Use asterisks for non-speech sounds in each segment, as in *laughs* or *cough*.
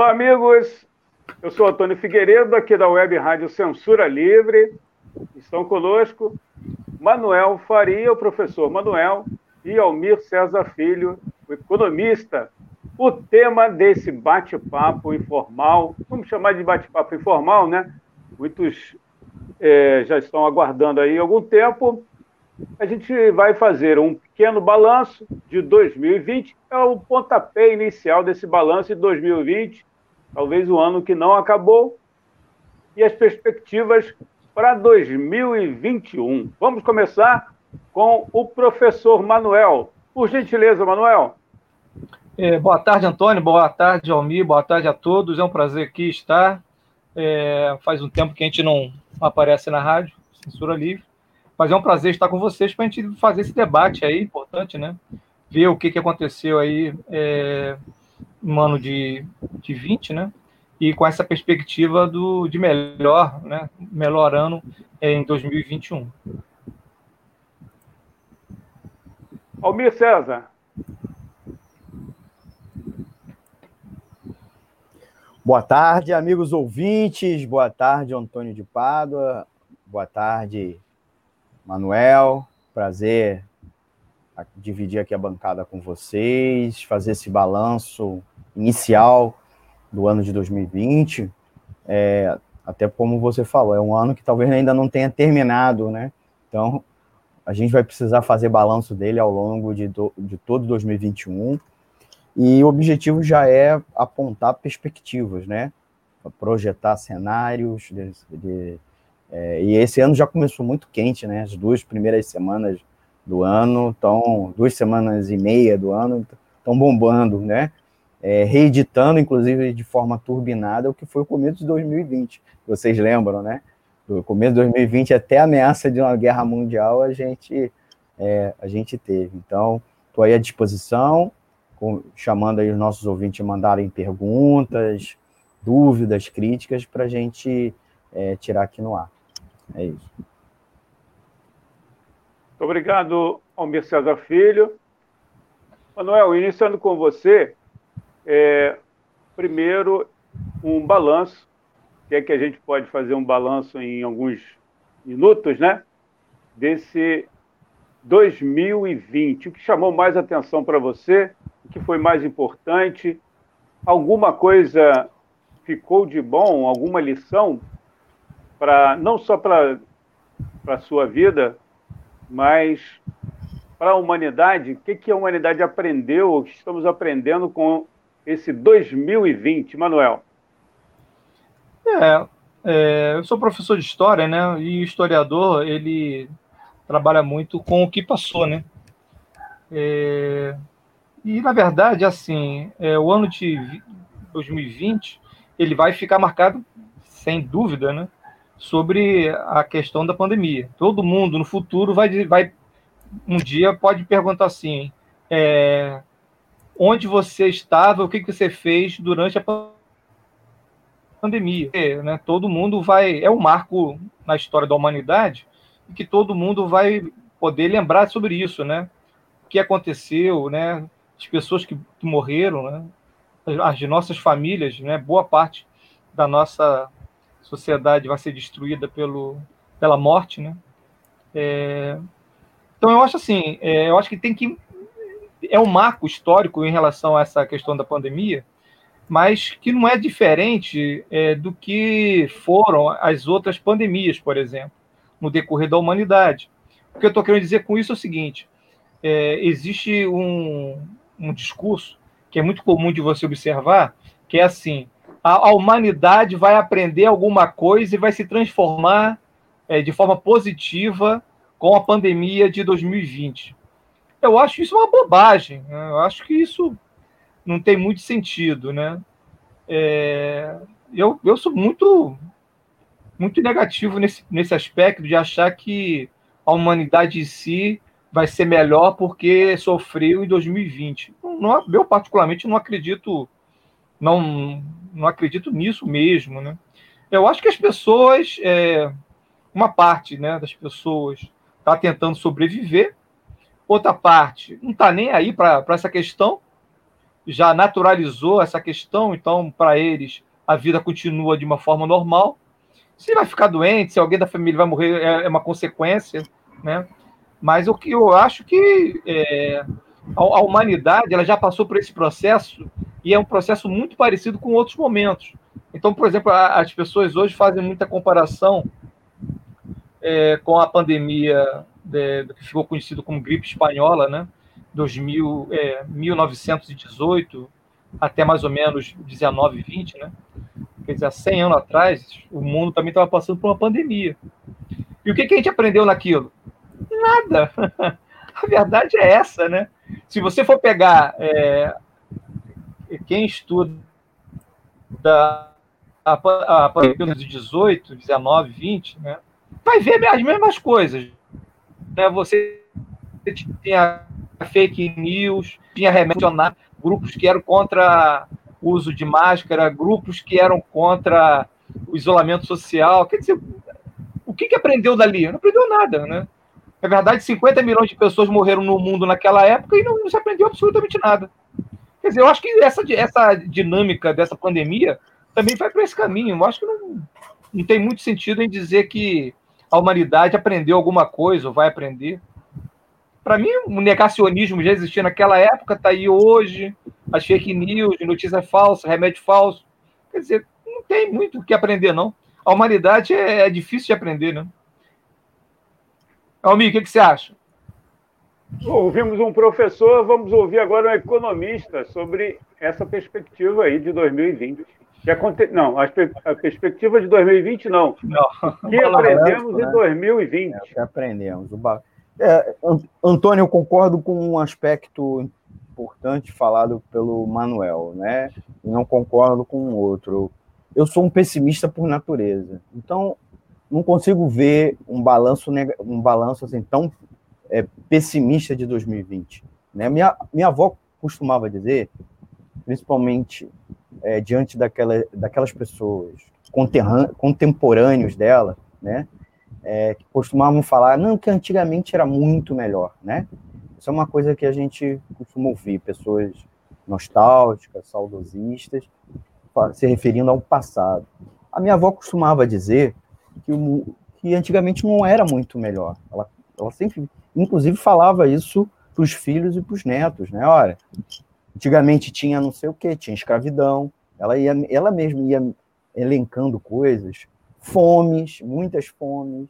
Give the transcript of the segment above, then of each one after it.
Olá, amigos. Eu sou Antônio Figueiredo, aqui da Web Rádio Censura Livre. Estão conosco Manuel Faria, o professor Manuel, e Almir César Filho, o economista. O tema desse bate-papo informal, vamos chamar de bate-papo informal, né? Muitos é, já estão aguardando aí algum tempo. A gente vai fazer um pequeno balanço de 2020, é o pontapé inicial desse balanço de 2020, talvez o ano que não acabou, e as perspectivas para 2021. Vamos começar com o professor Manuel. Por gentileza, Manuel. É, boa tarde, Antônio. Boa tarde, Almir. Boa tarde a todos. É um prazer aqui estar. É, faz um tempo que a gente não aparece na rádio, censura livre. Mas é um prazer estar com vocês para a gente fazer esse debate aí, importante, né? Ver o que, que aconteceu aí é, no ano de, de 20, né? E com essa perspectiva do, de melhor, né? Melhor ano em 2021. Almir César. Boa tarde, amigos ouvintes. Boa tarde, Antônio de Pádua. Boa tarde, Manuel. Prazer dividir aqui a bancada com vocês, fazer esse balanço inicial do ano de 2020. É, até como você falou, é um ano que talvez ainda não tenha terminado, né? Então, a gente vai precisar fazer balanço dele ao longo de, do, de todo 2021. E o objetivo já é apontar perspectivas, né? Projetar cenários. De, de, é, e esse ano já começou muito quente, né? As duas primeiras semanas do ano estão, duas semanas e meia do ano, estão bombando, né? É, reeditando, inclusive, de forma turbinada, o que foi o começo de 2020. Vocês lembram, né? do começo de 2020 até a ameaça de uma guerra mundial a gente é, a gente teve. Então, estou aí à disposição, com, chamando aí os nossos ouvintes a mandarem perguntas, dúvidas, críticas para a gente é, tirar aqui no ar. É isso. Muito obrigado, Almir César Filho. Manuel, iniciando com você, é, primeiro um balanço que é que a gente pode fazer um balanço em alguns minutos, né? Desse 2020. O que chamou mais atenção para você? O que foi mais importante? Alguma coisa ficou de bom? Alguma lição para não só para a sua vida, mas para a humanidade? O que, que a humanidade aprendeu, o que estamos aprendendo com esse 2020, Manuel? É, é, eu sou professor de história, né? E historiador, ele trabalha muito com o que passou, né? É, e, na verdade, assim, é, o ano de 2020, ele vai ficar marcado, sem dúvida, né? Sobre a questão da pandemia. Todo mundo, no futuro, vai, vai um dia pode perguntar assim, é, onde você estava, o que, que você fez durante a pandemia? É, né, todo mundo vai. É um marco na história da humanidade e que todo mundo vai poder lembrar sobre isso, né? O que aconteceu, né? As pessoas que, que morreram, né? As nossas famílias, né? Boa parte da nossa sociedade vai ser destruída pelo, pela morte, né? É, então eu acho assim, é, eu acho que tem que é um marco histórico em relação a essa questão da pandemia, mas que não é diferente é, do que foram as outras pandemias, por exemplo, no decorrer da humanidade. O que eu estou querendo dizer com isso é o seguinte: é, existe um, um discurso que é muito comum de você observar, que é assim: a, a humanidade vai aprender alguma coisa e vai se transformar é, de forma positiva com a pandemia de 2020. Eu acho isso uma bobagem. Né? Eu acho que isso não tem muito sentido, né? É, eu, eu sou muito muito negativo nesse, nesse aspecto de achar que a humanidade em si vai ser melhor porque sofreu em 2020. Não, eu particularmente não acredito não não acredito nisso mesmo, né? Eu acho que as pessoas é, uma parte, né, das pessoas está tentando sobreviver, outra parte não está nem aí para essa questão já naturalizou essa questão, então, para eles, a vida continua de uma forma normal. Se vai ficar doente, se alguém da família vai morrer, é, é uma consequência, né? Mas o que eu acho que é, a, a, humanidade ela já passou por esse processo e é um processo muito parecido com outros momentos. Então, por exemplo, a, as pessoas hoje fazem muita comparação é, com a pandemia de, que ficou conhecido como gripe espanhola, né? 2000, é, 1918 até mais ou menos 19, 20, né? Quer dizer, há 100 anos atrás, o mundo também estava passando por uma pandemia. E o que, que a gente aprendeu naquilo? Nada. *laughs* A verdade é essa, né? Se você for pegar é, quem estuda a, a pandemia de 18, 19, 20, né? Vai ver as mesmas coisas. Né? Você tinha fake news, tinha remédio, grupos que eram contra o uso de máscara, grupos que eram contra o isolamento social. Quer dizer, o que, que aprendeu dali? Não aprendeu nada, né? Na verdade, 50 milhões de pessoas morreram no mundo naquela época e não, não se aprendeu absolutamente nada. Quer dizer, eu acho que essa, essa dinâmica dessa pandemia também vai para esse caminho. Eu acho que não, não tem muito sentido em dizer que a humanidade aprendeu alguma coisa ou vai aprender. Para mim, o negacionismo já existia naquela época, está aí hoje, as fake news, notícia falsa, remédio falso. Quer dizer, não tem muito o que aprender, não. A humanidade é, é difícil de aprender, né? Almir, o que, que você acha? Ouvimos um professor, vamos ouvir agora um economista sobre essa perspectiva aí de 2020. Que aconte... Não, a, a perspectiva de 2020 não. não. Que aprendemos né? em 2020. É, que aprendemos. O ba... É, Antônio, eu concordo com um aspecto importante falado pelo Manuel, né? Não concordo com o outro. Eu sou um pessimista por natureza, então não consigo ver um balanço um balanço assim tão é, pessimista de 2020. Né? Minha minha avó costumava dizer, principalmente é, diante daquela, daquelas pessoas contemporâneos dela, né? é, que costumavam falar, não, que antigamente era muito melhor, né? Isso é uma coisa que a gente costuma ouvir, pessoas nostálgicas, saudosistas, se referindo ao passado. A minha avó costumava dizer que, o, que antigamente não era muito melhor. Ela, ela sempre, inclusive, falava isso para os filhos e para os netos, né? Olha, antigamente tinha não sei o que, tinha escravidão. Ela ia, ela mesma ia elencando coisas fomes, muitas fomes,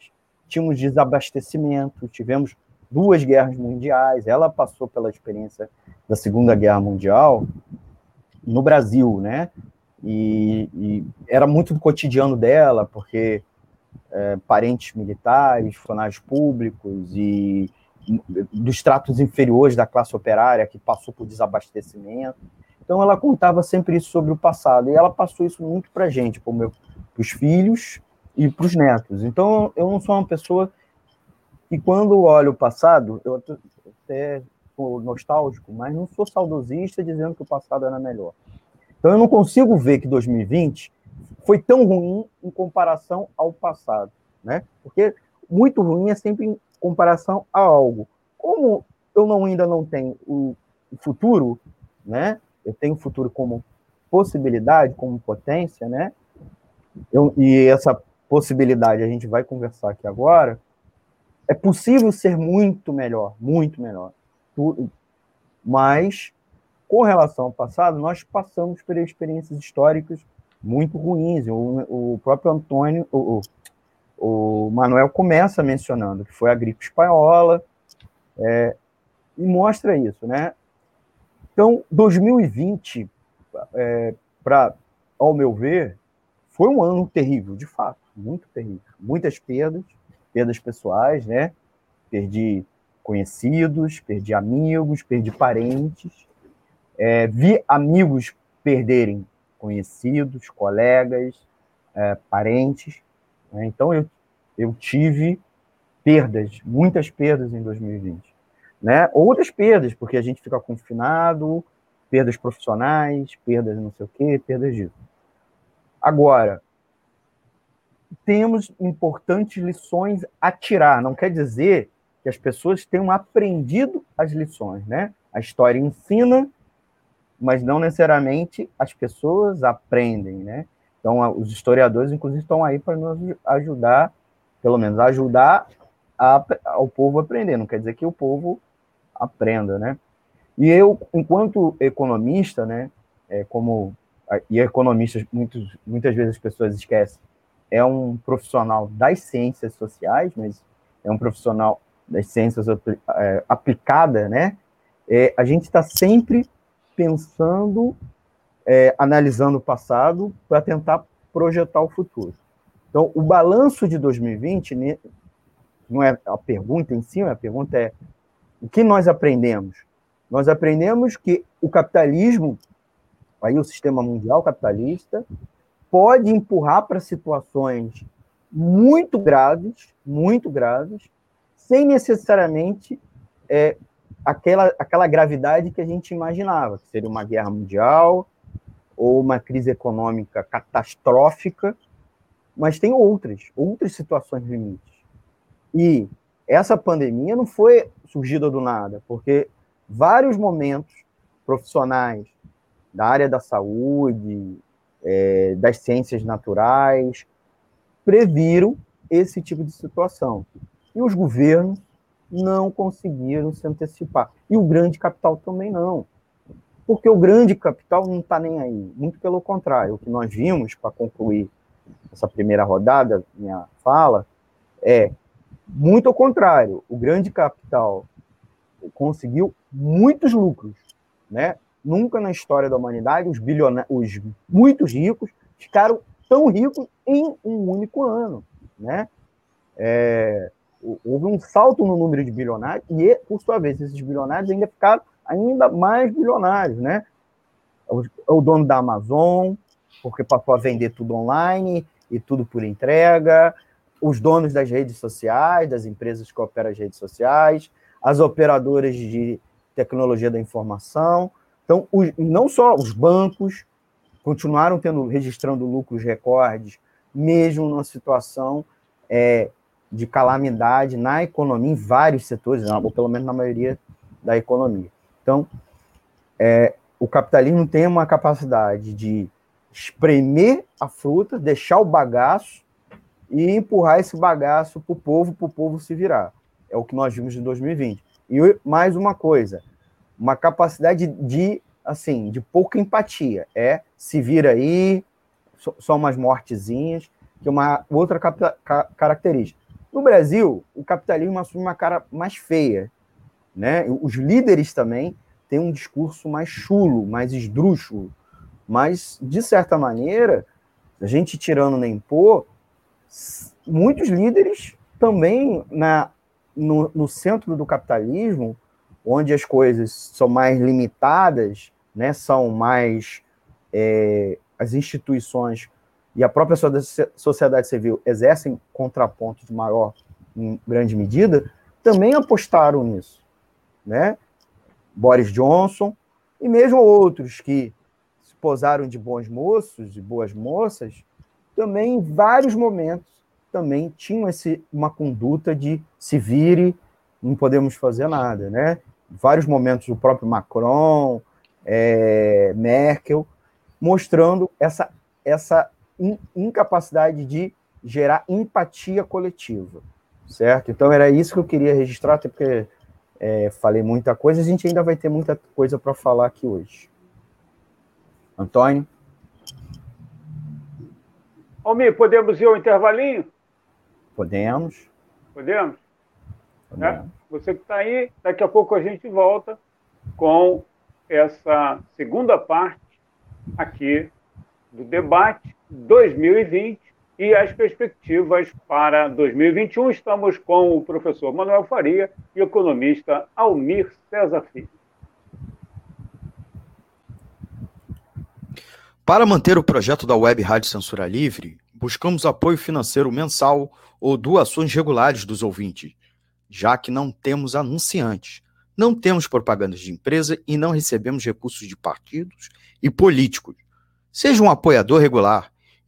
tínhamos desabastecimento, tivemos duas guerras mundiais, ela passou pela experiência da Segunda Guerra Mundial no Brasil, né? E, e era muito do cotidiano dela, porque é, parentes militares, funcionários públicos e dos tratos inferiores da classe operária que passou por desabastecimento. Então ela contava sempre isso sobre o passado e ela passou isso muito para gente, para os filhos e para os netos. Então, eu não sou uma pessoa que, quando olho o passado, eu até sou nostálgico, mas não sou saudosista dizendo que o passado era melhor. Então, eu não consigo ver que 2020 foi tão ruim em comparação ao passado, né? Porque muito ruim é sempre em comparação a algo. Como eu não, ainda não tenho o futuro, né? Eu tenho o futuro como possibilidade, como potência, né? Eu, e essa possibilidade, a gente vai conversar aqui agora, é possível ser muito melhor, muito melhor. Mas, com relação ao passado, nós passamos por experiências históricas muito ruins. O, o próprio Antônio, o, o, Manuel começa mencionando que foi a gripe espanhola, é, e mostra isso, né? Então, 2020, é, para, ao meu ver, foi um ano terrível, de fato, muito terrível. Muitas perdas, perdas pessoais, né? Perdi conhecidos, perdi amigos, perdi parentes. É, vi amigos perderem conhecidos, colegas, é, parentes. Né? Então, eu, eu tive perdas, muitas perdas em 2020. Né? Outras perdas, porque a gente fica confinado, perdas profissionais, perdas não sei o quê, perdas disso. Agora, temos importantes lições a tirar. Não quer dizer que as pessoas tenham aprendido as lições, né? A história ensina mas não necessariamente as pessoas aprendem, né? Então, os historiadores, inclusive, estão aí para nos ajudar, pelo menos ajudar a, ao povo a aprender. Não quer dizer que o povo aprenda, né? E eu, enquanto economista, né, é como e economistas muitas vezes as pessoas esquecem, é um profissional das ciências sociais, mas é um profissional das ciências é, aplicada, né? É, a gente está sempre pensando, é, analisando o passado para tentar projetar o futuro. Então, o balanço de 2020 né, não é a pergunta em si, a pergunta é o que nós aprendemos? Nós aprendemos que o capitalismo, aí o sistema mundial capitalista, pode empurrar para situações muito graves, muito graves, sem necessariamente é, aquela, aquela gravidade que a gente imaginava, que seria uma guerra mundial ou uma crise econômica catastrófica, mas tem outras, outras situações limites. E essa pandemia não foi surgida do nada, porque vários momentos profissionais da área da saúde, é, das ciências naturais, previram esse tipo de situação. E os governos não conseguiram se antecipar. E o grande capital também não. Porque o grande capital não está nem aí. Muito pelo contrário. O que nós vimos, para concluir essa primeira rodada, minha fala, é muito ao contrário. O grande capital conseguiu muitos lucros. Né? Nunca na história da humanidade os, bilionários, os muitos ricos ficaram tão ricos em um único ano. Né? É, houve um salto no número de bilionários e, por sua vez, esses bilionários ainda ficaram ainda mais bilionários, né? O, dono da Amazon, porque passou a vender tudo online e tudo por entrega, os donos das redes sociais, das empresas que operam as redes sociais, as operadoras de tecnologia da informação. Então, os, não só os bancos continuaram tendo registrando lucros recordes, mesmo numa situação é, de calamidade na economia, em vários setores, ou pelo menos na maioria da economia. Então, é, o capitalismo tem uma capacidade de espremer a fruta, deixar o bagaço e empurrar esse bagaço para o povo, para o povo se virar. É o que nós vimos em 2020. E mais uma coisa, uma capacidade de, assim, de pouca empatia. É se vira aí, só umas mortezinhas, que é uma outra característica. No Brasil, o capitalismo assume uma cara mais feia. Né? Os líderes também têm um discurso mais chulo, mais esdrúxulo. Mas, de certa maneira, a gente tirando nem pôr, muitos líderes também na, no, no, centro do capitalismo, onde as coisas são mais limitadas, né, são mais é, as instituições e a própria sociedade civil exercem contrapontos maior em grande medida, também apostaram nisso, né? Boris Johnson e mesmo outros que se posaram de bons moços, de boas moças, também em vários momentos também tinham esse, uma conduta de se vire, não podemos fazer nada, né? Vários momentos o próprio Macron, é, Merkel, mostrando essa, essa incapacidade de gerar empatia coletiva, certo? Então era isso que eu queria registrar, até porque é, falei muita coisa, a gente ainda vai ter muita coisa para falar aqui hoje. Antônio? Almir, podemos ir ao intervalinho? Podemos. Podemos? Podemos. É? Você que está aí, daqui a pouco a gente volta com essa segunda parte aqui do debate 2020 e as perspectivas para 2021. Estamos com o professor Manuel Faria e o economista Almir César Filho. Para manter o projeto da Web Rádio Censura Livre, buscamos apoio financeiro mensal ou doações regulares dos ouvintes, já que não temos anunciantes, não temos propagandas de empresa e não recebemos recursos de partidos e políticos. Seja um apoiador regular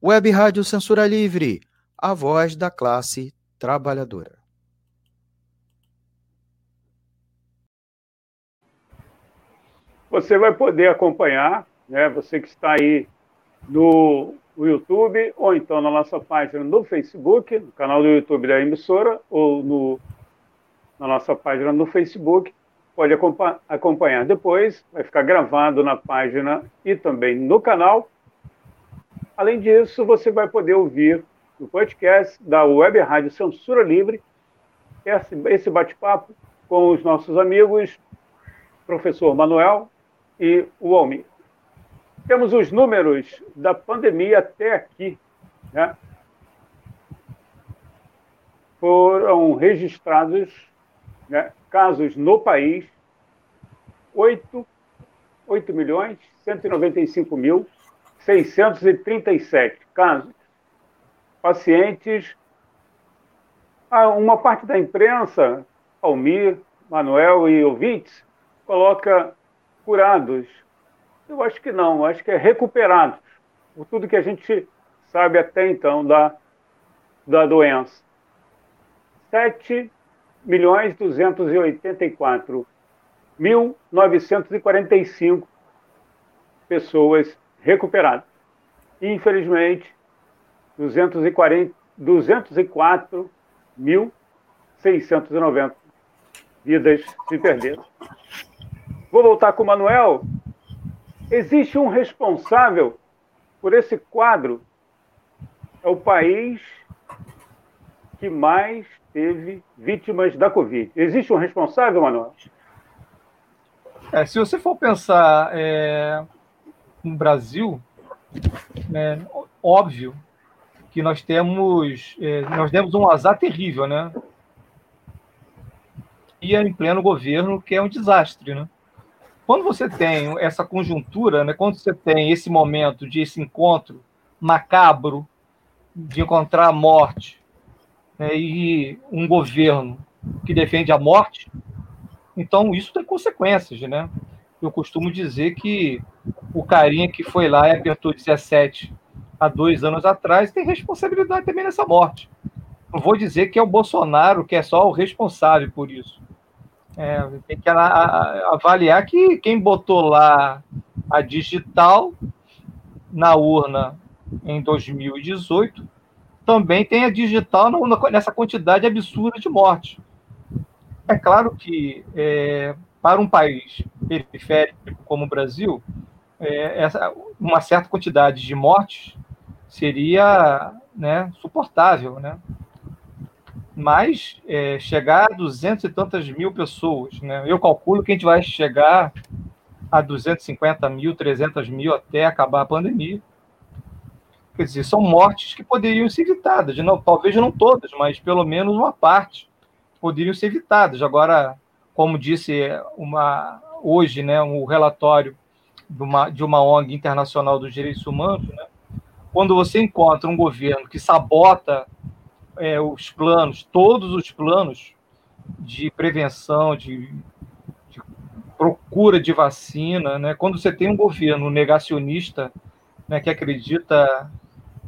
Web Rádio Censura Livre, a voz da classe trabalhadora. Você vai poder acompanhar, né, você que está aí no YouTube, ou então na nossa página no Facebook, no canal do YouTube da emissora, ou no, na nossa página no Facebook, pode acompanhar depois, vai ficar gravado na página e também no canal. Além disso, você vai poder ouvir no podcast da Web Rádio Censura Livre esse bate-papo com os nossos amigos, professor Manuel e o Almir. Temos os números da pandemia até aqui. Né? Foram registrados né, casos no país, 8, 8 milhões 195 mil 637 casos. Pacientes, uma parte da imprensa, Almir, Manuel e ouvintes, coloca curados. Eu acho que não, acho que é recuperados, por tudo que a gente sabe até então da, da doença. 7 milhões 284 mil 945 pessoas recuperadas. Infelizmente, 240, 204 mil 690 vidas se perderam. Vou voltar com o Manuel. Existe um responsável por esse quadro. É o país que mais teve vítimas da Covid. Existe um responsável, Manuel? É, se você for pensar é, no Brasil, é óbvio que nós temos é, nós temos um azar terrível, né? E é em pleno governo que é um desastre, né? Quando você tem essa conjuntura, né? Quando você tem esse momento de esse encontro macabro de encontrar a morte né, e um governo que defende a morte, então isso tem consequências, né? Eu costumo dizer que o carinha que foi lá e apertou 17 há dois anos atrás tem responsabilidade também nessa morte. Não vou dizer que é o Bolsonaro que é só o responsável por isso. É, tem que avaliar que quem botou lá a digital na urna em 2018 também tem a digital nessa quantidade absurda de mortes. É claro que é, para um país periférico como o Brasil, é, essa, uma certa quantidade de mortes seria né, suportável, né? Mas é, chegar a 200 e tantas mil pessoas, né? Eu calculo que a gente vai chegar a 250 mil, 300 mil até acabar a pandemia. Quer dizer, são mortes que poderiam ser evitadas, não, talvez não todas, mas pelo menos uma parte poderiam ser evitadas. Agora, como disse uma hoje, né, um relatório de uma, de uma ONG internacional dos direitos humanos, né, quando você encontra um governo que sabota é, os planos, todos os planos de prevenção, de, de, procura de vacina, né? quando você tem um governo negacionista né, que acredita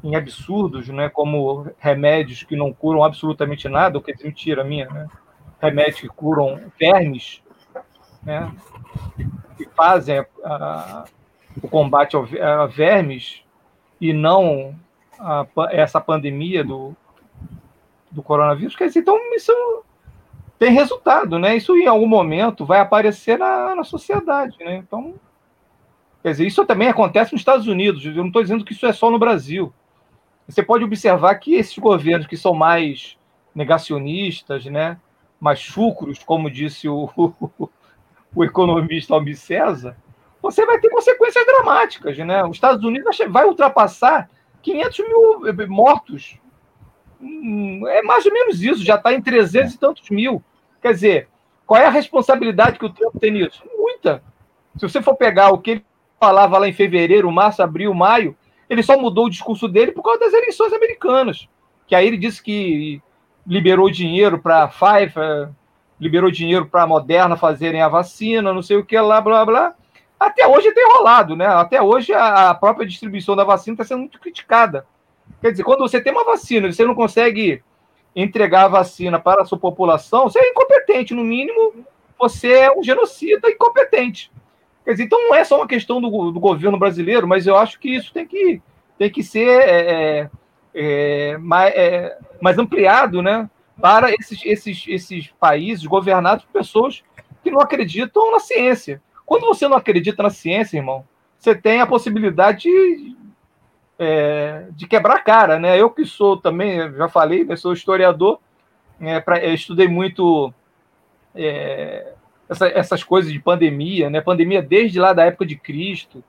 em absurdos, né, como remédios que não curam absolutamente nada, o que é mentira minha, né? Remédios que curam vermes, né, que fazem a, o combate a vermes e não a, essa pandemia do, do coronavírus, quer dizer, então isso tem resultado, né? Isso em algum momento vai aparecer na, na sociedade, né? Então, quer dizer, isso também acontece nos Estados Unidos. Eu não estou dizendo que isso é só no Brasil. Você pode observar que esses governos que são mais negacionistas, né? Mais chucros, como disse o, *laughs* o, economista Almir César, você vai ter consequências dramáticas, né? Os Estados Unidos vai ultrapassar 500 mil eh, mortos. Hum, é mais ou menos isso, já está em 300 e tantos mil. Quer dizer, qual é a responsabilidade que o Trump tem nisso? Muita. Se você for pegar o que ele falava lá em fevereiro, março, abril, maio, ele só mudou o discurso dele por causa das eleições americanas. Que aí ele disse que liberou dinheiro para a Pfizer, liberou dinheiro para a Moderna fazerem a vacina, não sei o que, lá, blá, blá. Até hoje tem rolado, né? Até hoje a própria distribuição da vacina está sendo muito criticada. Quer dizer, quando você tem uma vacina e você não consegue entregar a vacina para a sua população, você é incompetente, no mínimo, você é um genocida incompetente. Quer dizer, então não é só uma questão do, do governo brasileiro, mas eu acho que isso tem que, tem que ser é, é, mais, é, mais ampliado né, para esses, esses, esses países governados por pessoas que não acreditam na ciência. Quando você não acredita na ciência, irmão, você tem a possibilidade de, é, de quebrar a cara, né? Eu que sou também, já falei, né, sou historiador, é, pra, estudei muito é, essa, essas coisas de pandemia, né? Pandemia desde lá da época de Cristo,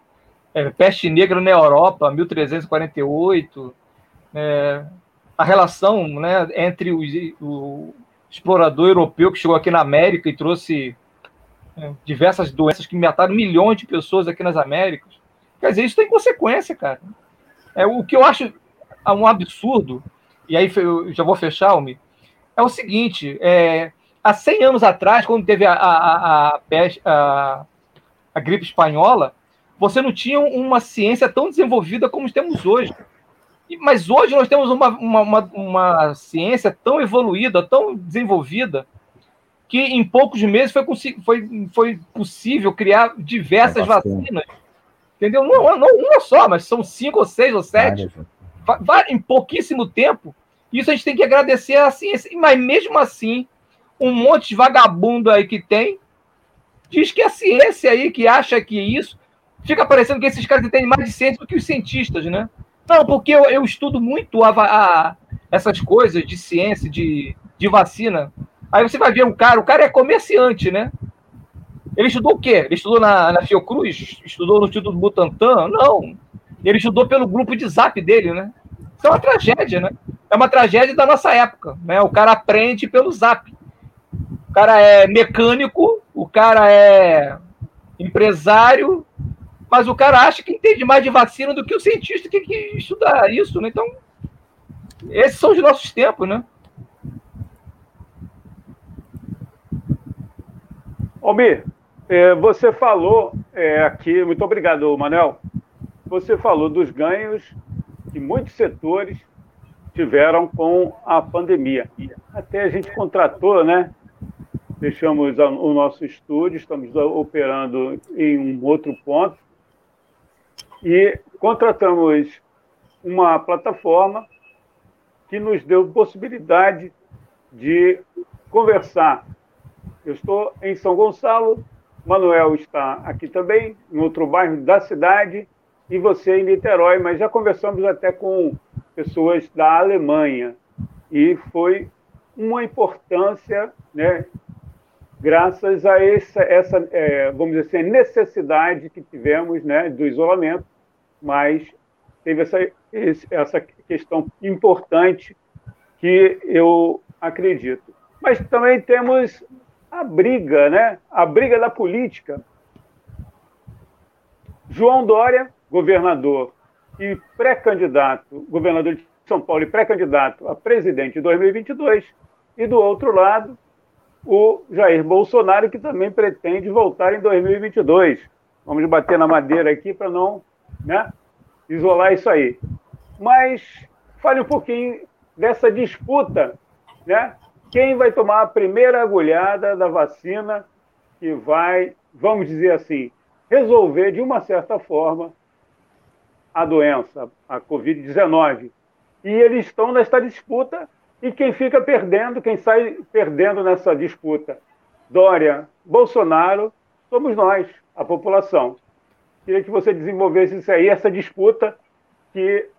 é, peste negra na Europa, 1348, é, a relação né, entre o, explorador europeu que chegou aqui na América e trouxe é, diversas doenças que mataram milhões de pessoas aqui nas Américas. Quer dizer, isso tem consequência, cara. É, o que eu acho um absurdo, e aí eu já vou fechar, Almi, é o seguinte: é, há 100 anos atrás, quando teve a, a, a, a, a gripe espanhola, você não tinha uma ciência tão desenvolvida como temos hoje. Mas hoje nós temos uma, uma, uma, uma, ciência tão evoluída, tão desenvolvida, que em poucos meses foi, foi, foi possível criar diversas é vacinas Entendeu? Não, não uma só, mas são cinco ou seis ou sete. Em pouquíssimo tempo. Isso a gente tem que agradecer à ciência. Mas mesmo assim, um monte de vagabundo aí que tem diz que a ciência aí que acha que isso fica parecendo que esses caras entendem mais de ciência do que os cientistas, né? Não, porque eu, eu estudo muito a, a, essas coisas de ciência, de, de vacina. Aí você vai ver um cara, o cara é comerciante, né? Ele estudou o quê? Ele estudou na, na Fiocruz? Estudou no Instituto Butantan? Não. Ele estudou pelo grupo de zap dele, né? Isso é uma tragédia, né? É uma tragédia da nossa época, né? O cara aprende pelo zap. O cara é mecânico, o cara é empresário, mas o cara acha que entende mais de vacina do que o cientista que, que estuda isso, né? Então, esses são os nossos tempos, né? Almir, é, você falou é, aqui, muito obrigado, Manuel. Você falou dos ganhos que muitos setores tiveram com a pandemia. Até a gente contratou, né? Fechamos o nosso estúdio, estamos operando em um outro ponto e contratamos uma plataforma que nos deu possibilidade de conversar. Eu estou em São Gonçalo, Manuel está aqui também, em outro bairro da cidade, e você em Niterói, mas já conversamos até com pessoas da Alemanha. E foi uma importância, né, graças a essa, essa é, vamos dizer assim, necessidade que tivemos né, do isolamento, mas teve essa, essa questão importante que eu acredito. Mas também temos a briga, né? A briga da política. João Dória, governador e pré-candidato, governador de São Paulo e pré-candidato a presidente em 2022, e do outro lado, o Jair Bolsonaro, que também pretende voltar em 2022. Vamos bater na madeira aqui para não né, isolar isso aí. Mas fale um pouquinho dessa disputa né, quem vai tomar a primeira agulhada da vacina que vai, vamos dizer assim, resolver de uma certa forma a doença, a Covid-19. E eles estão nesta disputa e quem fica perdendo, quem sai perdendo nessa disputa, Dória, Bolsonaro, somos nós, a população. Queria que você desenvolvesse isso aí, essa disputa que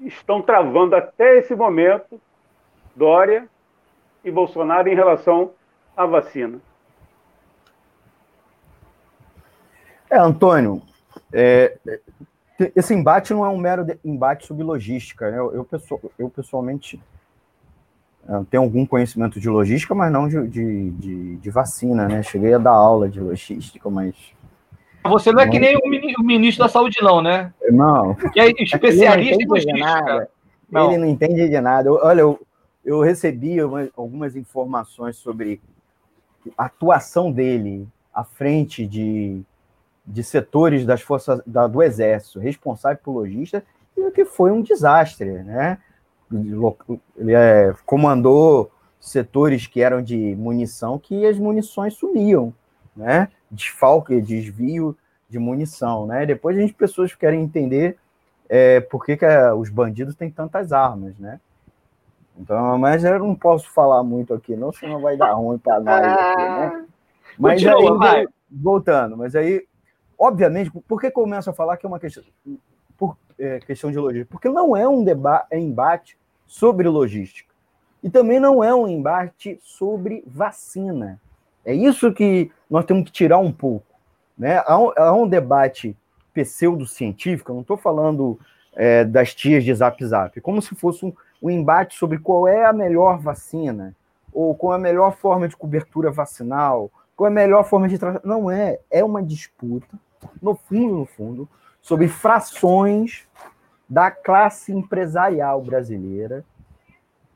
estão travando até esse momento, Dória e Bolsonaro em relação à vacina. É, Antônio, é, esse embate não é um mero embate sobre logística. Né? Eu, eu, eu pessoalmente tenho algum conhecimento de logística, mas não de, de, de, de, vacina, né? Cheguei a dar aula de logística, mas Você não é que nem o ministro da Saúde, não, né? Não. Que é especialista em logística. Não. Ele não entende de nada. Olha, eu, eu recebi uma, algumas informações sobre a atuação dele à frente de, de setores das forças da, do Exército, responsável por logística, e que foi um desastre, né? Ele é, comandou setores que eram de munição que as munições sumiam, né? Desfalque, desvio de munição, né? Depois a gente pessoas querem entender é, por que, que é, os bandidos têm tantas armas, né? Então, mas eu não posso falar muito aqui, não, senão vai dar ruim para nós. Aqui, né? Mas Continua, aí, voltando, mas aí, obviamente, por que começo a falar que é uma questão, por, é, questão de logística? Porque não é um debate, é embate sobre logística. E também não é um embate sobre vacina. É isso que nós temos que tirar um pouco. Né? Há, um, há um debate pseudocientífico, eu não estou falando é, das tias de Zap Zap, como se fosse um, um embate sobre qual é a melhor vacina, ou qual é a melhor forma de cobertura vacinal, qual é a melhor forma de tratar. Não é, é uma disputa, no fundo, no fundo, sobre frações da classe empresarial brasileira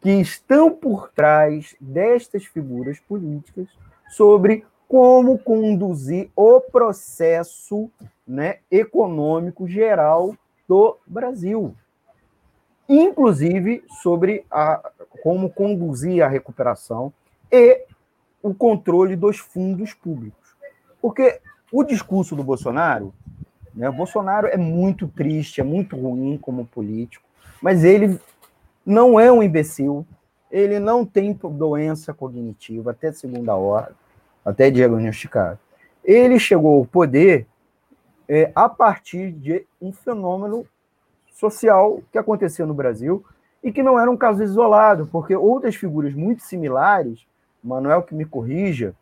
que estão por trás destas figuras políticas sobre como conduzir o processo né, econômico geral do Brasil inclusive sobre a, como conduzir a recuperação e o controle dos fundos públicos. Porque o discurso do Bolsonaro, né, o Bolsonaro é muito triste, é muito ruim como político, mas ele não é um imbecil, ele não tem doença cognitiva até segunda hora, até diagnosticado. Ele chegou ao poder é, a partir de um fenômeno social que acontecia no Brasil e que não era um caso isolado, porque outras figuras muito similares, Manuel que me corrija,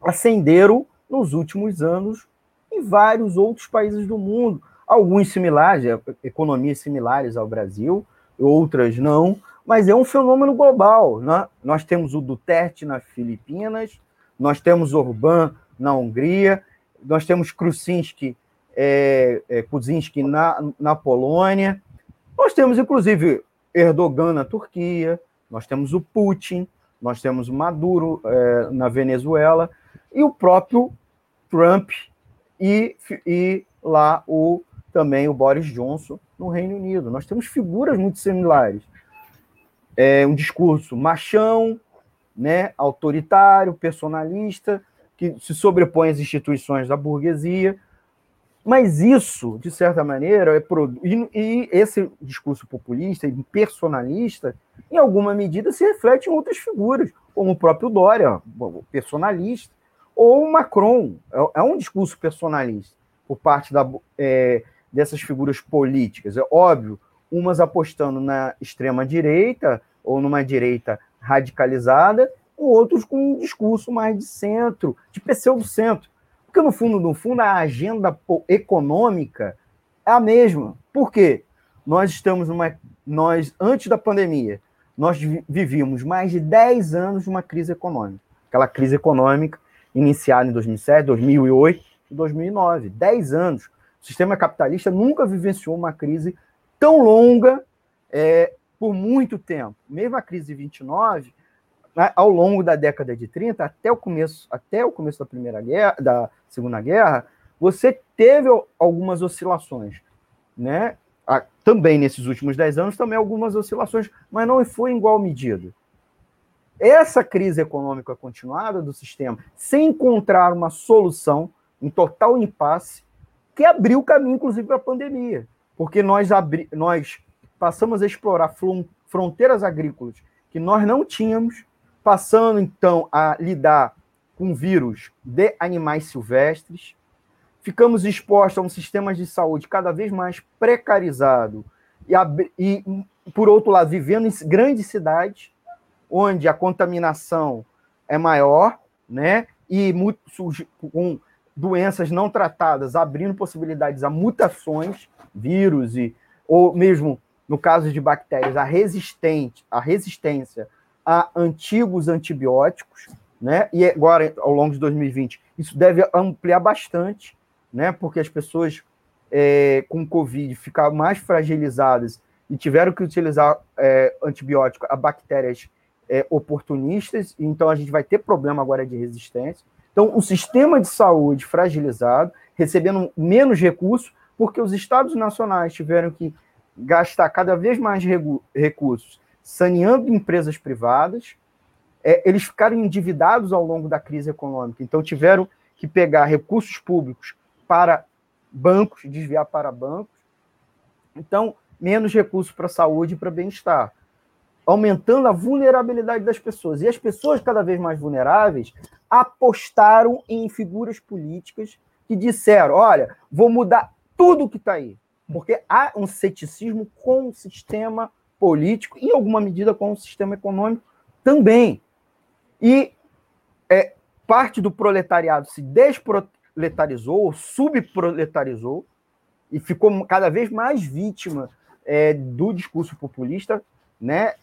ascenderam nos últimos anos em vários outros países do mundo. Alguns similares, é, economias similares ao Brasil, outras não, mas é um fenômeno global. Né? Nós temos o Duterte nas Filipinas, nós temos Orbán na Hungria, nós temos Krusinski é, é, Kuczynski na, na Polônia. Nós temos, inclusive, Erdogan na Turquia, nós temos o Putin, nós temos o Maduro é, na Venezuela e o próprio Trump e, e lá o também o Boris Johnson no Reino Unido. Nós temos figuras muito similares. É um discurso machão, né, autoritário, personalista, que se sobrepõe às instituições da burguesia, mas isso, de certa maneira, é produ... e, e esse discurso populista e personalista, em alguma medida, se reflete em outras figuras, como o próprio Dória, personalista, ou o Macron, é, é um discurso personalista por parte da, é, dessas figuras políticas. É óbvio, umas apostando na extrema-direita ou numa direita radicalizada, outros com um discurso mais de centro, de pseudo-centro. Porque, no fundo, no fundo, a agenda econômica é a mesma. Por quê? Nós estamos numa. Nós, antes da pandemia, nós vivíamos mais de 10 anos de uma crise econômica. Aquela crise econômica iniciada em 2007, 2008 e 2009. 10 anos. O sistema capitalista nunca vivenciou uma crise tão longa é, por muito tempo. Mesmo a crise de 29, né, ao longo da década de 30 até o começo, até o começo da Primeira Guerra, da Segunda Guerra, você teve algumas oscilações, né? Também nesses últimos 10 anos também algumas oscilações, mas não foi em igual medida. Essa crise econômica continuada do sistema, sem encontrar uma solução, em total impasse, que abriu o caminho, inclusive, para a pandemia. Porque nós, abri... nós passamos a explorar fronteiras agrícolas que nós não tínhamos, passando então a lidar com vírus de animais silvestres, ficamos expostos a um sistema de saúde cada vez mais precarizado e, e por outro lado, vivendo em grandes cidades, onde a contaminação é maior, né? E com doenças não tratadas, abrindo possibilidades a mutações, vírus e ou mesmo no caso de bactérias, a resistente, a resistência a antigos antibióticos, né? E agora, ao longo de 2020, isso deve ampliar bastante, né? Porque as pessoas é, com Covid ficaram mais fragilizadas e tiveram que utilizar é, antibiótico a bactérias é, oportunistas, então a gente vai ter problema agora de resistência. Então, o sistema de saúde fragilizado, recebendo menos recursos, porque os estados nacionais tiveram que gastar cada vez mais recursos saneando empresas privadas, é, eles ficaram endividados ao longo da crise econômica, então tiveram que pegar recursos públicos para bancos, desviar para bancos. Então, menos recursos para saúde e para bem-estar, aumentando a vulnerabilidade das pessoas. E as pessoas cada vez mais vulneráveis apostaram em figuras políticas que disseram: olha, vou mudar tudo que está aí. Porque há um ceticismo com o sistema político e, em alguma medida, com o sistema econômico também. E é, parte do proletariado se desproletarizou, subproletarizou, e ficou cada vez mais vítima é, do discurso populista, né?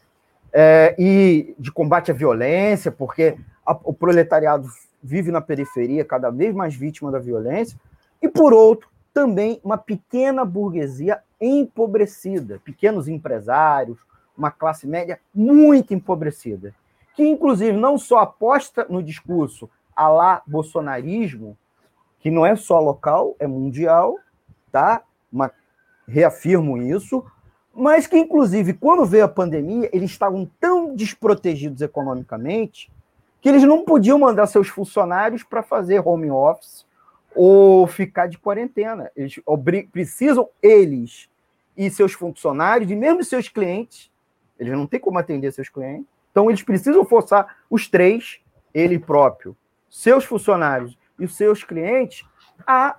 É, e de combate à violência, porque a, o proletariado vive na periferia, cada vez mais vítima da violência, e por outro, também uma pequena burguesia empobrecida, pequenos empresários, uma classe média muito empobrecida, que inclusive não só aposta no discurso a lá bolsonarismo, que não é só local, é mundial, tá? Uma, reafirmo isso, mas que, inclusive, quando veio a pandemia, eles estavam tão desprotegidos economicamente que eles não podiam mandar seus funcionários para fazer home office ou ficar de quarentena. Eles precisam, eles e seus funcionários, e mesmo seus clientes, eles não têm como atender seus clientes, então eles precisam forçar os três, ele próprio, seus funcionários e seus clientes, a,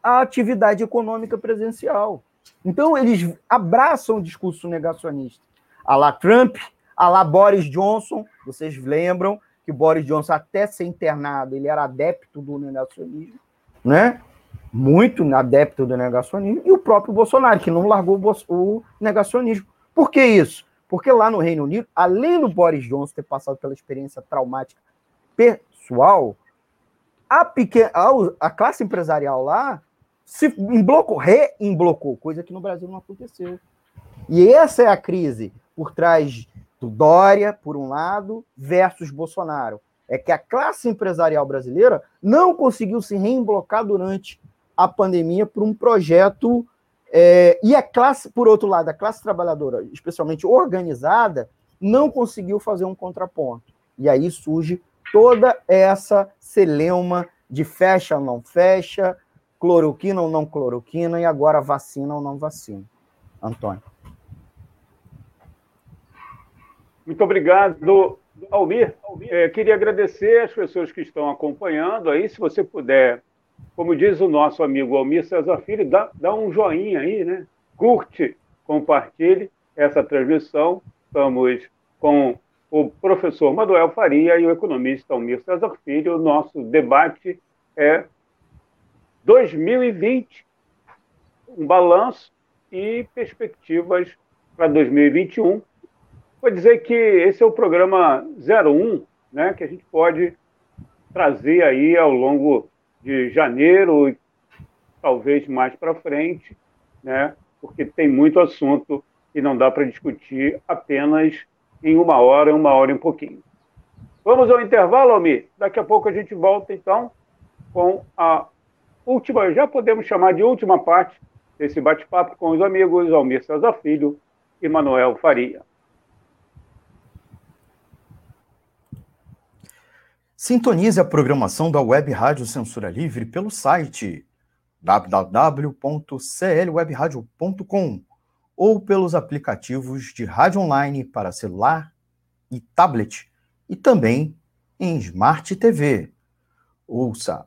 a atividade econômica presencial. Então, eles abraçam o discurso negacionista. A lá Trump, a lá Boris Johnson, vocês lembram que Boris Johnson, até ser internado, ele era adepto do negacionismo, né? Muito adepto do negacionismo, e o próprio Bolsonaro, que não largou o negacionismo. Por que isso? Porque lá no Reino Unido, além do Boris Johnson ter passado pela experiência traumática pessoal, a, pequena, a, a classe empresarial lá se emblocou, reemblocou, coisa que no Brasil não aconteceu. E essa é a crise por trás do Dória, por um lado, versus Bolsonaro. É que a classe empresarial brasileira não conseguiu se reemblocar durante a pandemia por um projeto. É, e a classe, por outro lado, a classe trabalhadora, especialmente organizada, não conseguiu fazer um contraponto. E aí surge toda essa celeuma de fecha não fecha, cloroquina ou não cloroquina, e agora vacina ou não vacina. Antônio. Muito obrigado, Almir. É, queria agradecer as pessoas que estão acompanhando aí. Se você puder, como diz o nosso amigo Almir César Filho, dá, dá um joinha aí, né? Curte, compartilhe essa transmissão. Estamos com o professor Manuel Faria e o economista Almir César Filho. O nosso debate é 2020, um balanço e perspectivas para 2021. Vou dizer que esse é o programa 01, né, que a gente pode trazer aí ao longo de janeiro e talvez mais para frente, né, porque tem muito assunto e não dá para discutir apenas em uma hora, uma hora e um pouquinho. Vamos ao intervalo, Almir? Daqui a pouco a gente volta, então, com a última, já podemos chamar de última parte desse bate-papo com os amigos Almir César Filho e Manuel Faria. Sintonize a programação da Web Rádio Censura Livre pelo site www.clwebradio.com ou pelos aplicativos de rádio online para celular e tablet e também em Smart TV. Ouça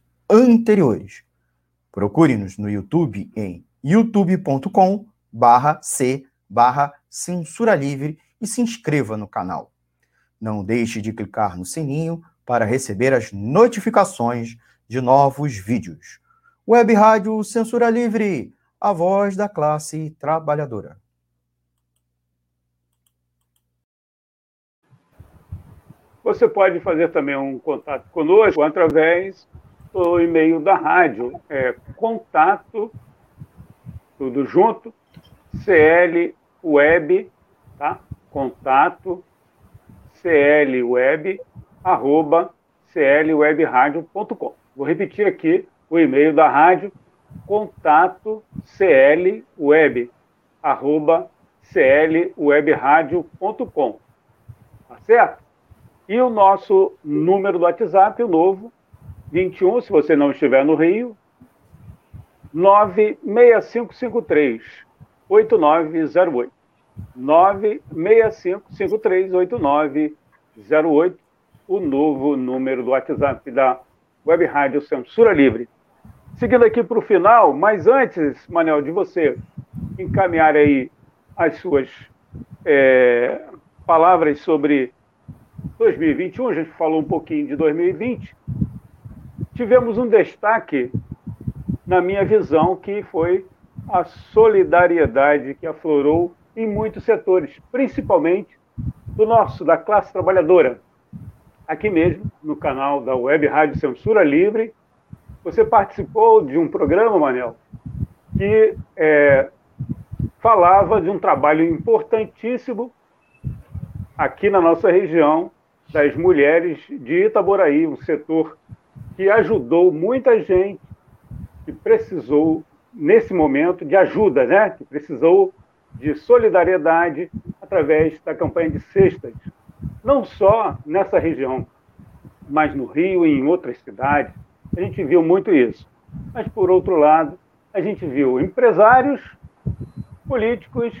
anteriores. Procure-nos no YouTube em youtube.com barra C barra Censura Livre e se inscreva no canal. Não deixe de clicar no sininho para receber as notificações de novos vídeos. Web Rádio Censura Livre, a voz da classe trabalhadora. Você pode fazer também um contato conosco através do e-mail da rádio, é contato, tudo junto, CL Web, tá? Contato clweb, arroba clwebradio.com. Vou repetir aqui o e-mail da rádio, contato clweb, arroba clwebradio.com. Tá certo? E o nosso número do WhatsApp, o novo, 21, se você não estiver no Rio, 96553 8908. 965538908, o novo número do WhatsApp da Web Rádio Censura Livre. Seguindo aqui para o final, mas antes, Manel, de você encaminhar aí as suas é, palavras sobre 2021, a gente falou um pouquinho de 2020, tivemos um destaque, na minha visão, que foi a solidariedade que aflorou em muitos setores, principalmente do nosso, da classe trabalhadora. Aqui mesmo, no canal da Web Rádio Censura Livre, você participou de um programa, Manel, que é, falava de um trabalho importantíssimo aqui na nossa região das mulheres de Itaboraí, um setor que ajudou muita gente que precisou nesse momento de ajuda, né? que precisou de solidariedade através da campanha de cestas, não só nessa região, mas no Rio e em outras cidades. A gente viu muito isso. Mas, por outro lado, a gente viu empresários políticos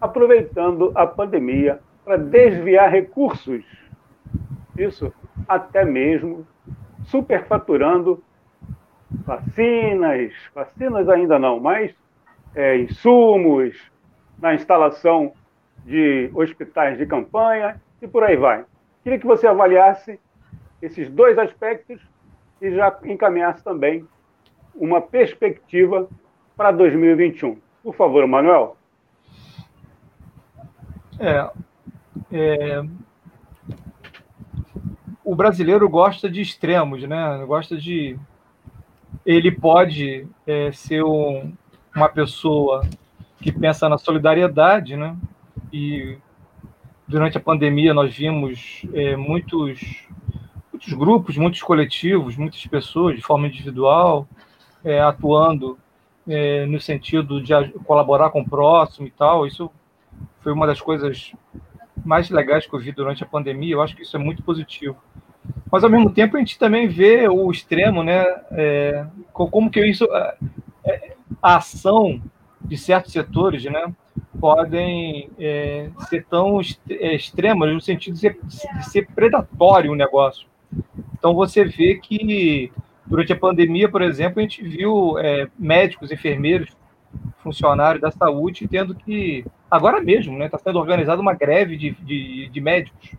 aproveitando a pandemia para desviar recursos. Isso até mesmo superfaturando vacinas, vacinas ainda não, mas é, insumos, na instalação de hospitais de campanha e por aí vai. Queria que você avaliasse esses dois aspectos e já encaminhasse também uma perspectiva para 2021. Por favor, Manuel. É, é, o brasileiro gosta de extremos, né? Gosta de ele pode é, ser um, uma pessoa que pensa na solidariedade, né? E durante a pandemia nós vimos é, muitos, muitos grupos, muitos coletivos, muitas pessoas de forma individual é, atuando é, no sentido de colaborar com o próximo e tal. Isso foi uma das coisas mais legais que eu vi durante a pandemia. Eu acho que isso é muito positivo. Mas ao mesmo tempo a gente também vê o extremo, né? É, como que isso, é, é, a ação de certos setores, né? Podem é, ser tão é, extremas no sentido de ser, de ser predatório o negócio. Então você vê que durante a pandemia, por exemplo, a gente viu é, médicos, enfermeiros, funcionários da saúde tendo que agora mesmo, né? Está sendo organizada uma greve de, de, de médicos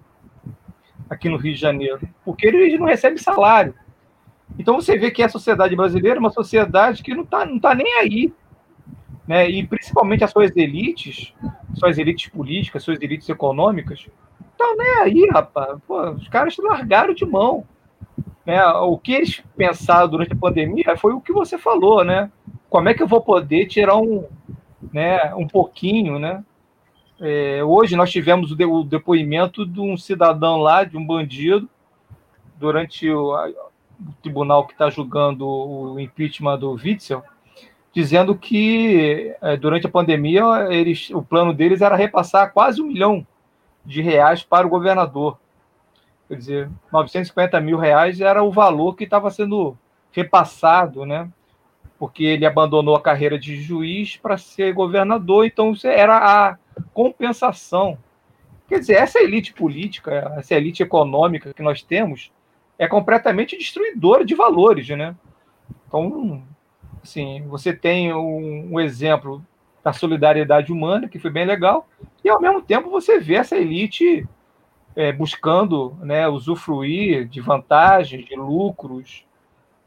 aqui no Rio de Janeiro, porque eles não recebem salário. Então você vê que a sociedade brasileira é uma sociedade que não está não tá nem aí. Né? E principalmente as suas elites, suas elites políticas, suas elites econômicas, estão nem aí, rapaz. Pô, os caras largaram de mão. Né? O que eles pensaram durante a pandemia foi o que você falou, né? Como é que eu vou poder tirar um, né, um pouquinho, né? É, hoje nós tivemos o, de, o, depoimento de um cidadão lá, de um bandido, durante o, a, o tribunal que está julgando o impeachment do Witzel, dizendo que é, durante a pandemia eles, o plano deles era repassar quase um milhão de reais para o governador. Quer dizer, 950 mil reais era o valor que estava sendo repassado, né? Porque ele abandonou a carreira de juiz para ser governador, então era a compensação. Quer dizer, essa elite política, essa elite econômica que nós temos é completamente destruidora de valores, né? Então, Assim, você tem um, um exemplo da solidariedade humana, que foi bem legal, e ao mesmo tempo você vê essa elite é, buscando né, usufruir de vantagens, de lucros.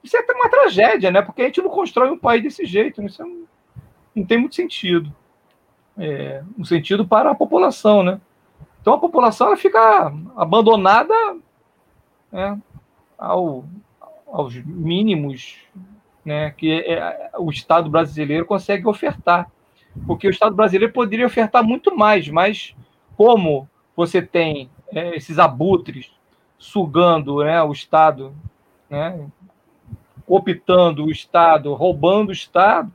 Isso é até uma tragédia, né? Porque a gente não constrói um país desse jeito. Né? Isso não, não tem muito sentido. É, um sentido para a população, né? Então a população ela fica abandonada né, ao, aos mínimos né, que é, o Estado brasileiro consegue ofertar. Porque o Estado brasileiro poderia ofertar muito mais, mas como você tem é, esses abutres sugando né, o Estado, né, optando o Estado, roubando o Estado,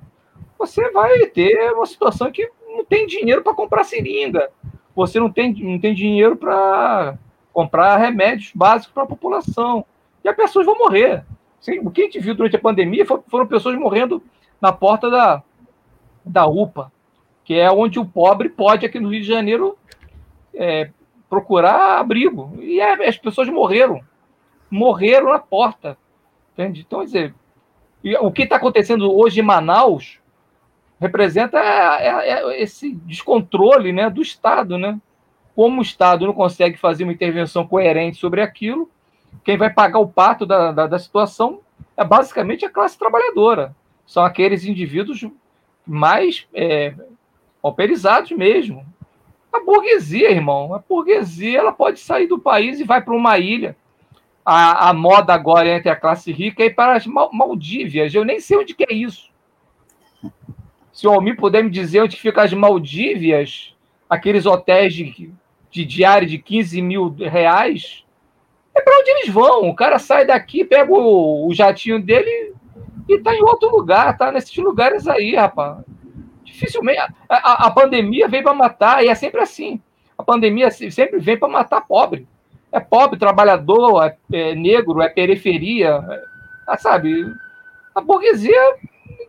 você vai ter uma situação que não tem dinheiro para comprar seringa, você não tem, não tem dinheiro para comprar remédios básicos para a população. E as pessoas vão morrer. O que a gente viu durante a pandemia foram pessoas morrendo na porta da, da UPA, que é onde o pobre pode, aqui no Rio de Janeiro, é, procurar abrigo. E é, as pessoas morreram. Morreram na porta. Entende? Então, dizer, o que está acontecendo hoje em Manaus representa é, é, é esse descontrole né, do Estado. Né? Como o Estado não consegue fazer uma intervenção coerente sobre aquilo, quem vai pagar o pato da, da, da situação é basicamente a classe trabalhadora. São aqueles indivíduos mais é, pauperizados mesmo. A burguesia, irmão, a burguesia ela pode sair do país e vai para uma ilha. A, a moda agora entre a classe rica e para as Maldívias. Eu nem sei onde que é isso. Se o Almir puder me dizer onde fica as Maldívias, aqueles hotéis de, de diário de 15 mil reais, é para onde eles vão. O cara sai daqui, pega o, o jatinho dele e está em outro lugar, tá nesses lugares aí, rapaz. Dificilmente. A, a, a pandemia veio para matar, e é sempre assim. A pandemia sempre vem para matar pobre. É pobre, trabalhador, é, é negro, é periferia, é, sabe? A burguesia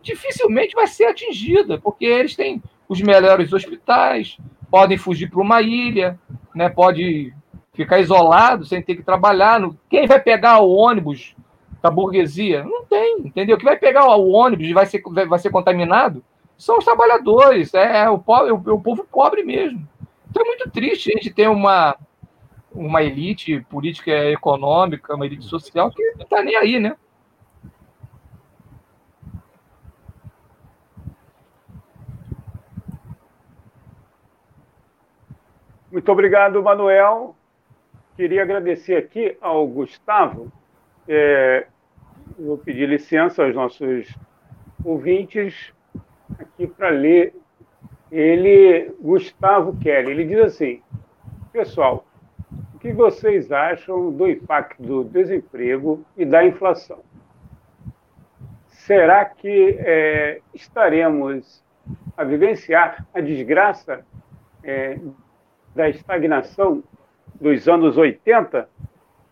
dificilmente vai ser atingida, porque eles têm os melhores hospitais, podem fugir para uma ilha, né? pode ficar isolado sem ter que trabalhar. Quem vai pegar o ônibus da burguesia? Não tem, entendeu? Quem vai pegar o ônibus e vai ser, vai ser contaminado são os trabalhadores, é, é o, pobre, o, o povo pobre mesmo. Então é muito triste a gente ter uma, uma elite política econômica, uma elite social que não está nem aí, né? Muito obrigado, Manuel. Queria agradecer aqui ao Gustavo. É, vou pedir licença aos nossos ouvintes aqui para ler. Ele, Gustavo Kelly, ele diz assim: Pessoal, o que vocês acham do impacto do desemprego e da inflação? Será que é, estaremos a vivenciar a desgraça é, da estagnação dos anos 80?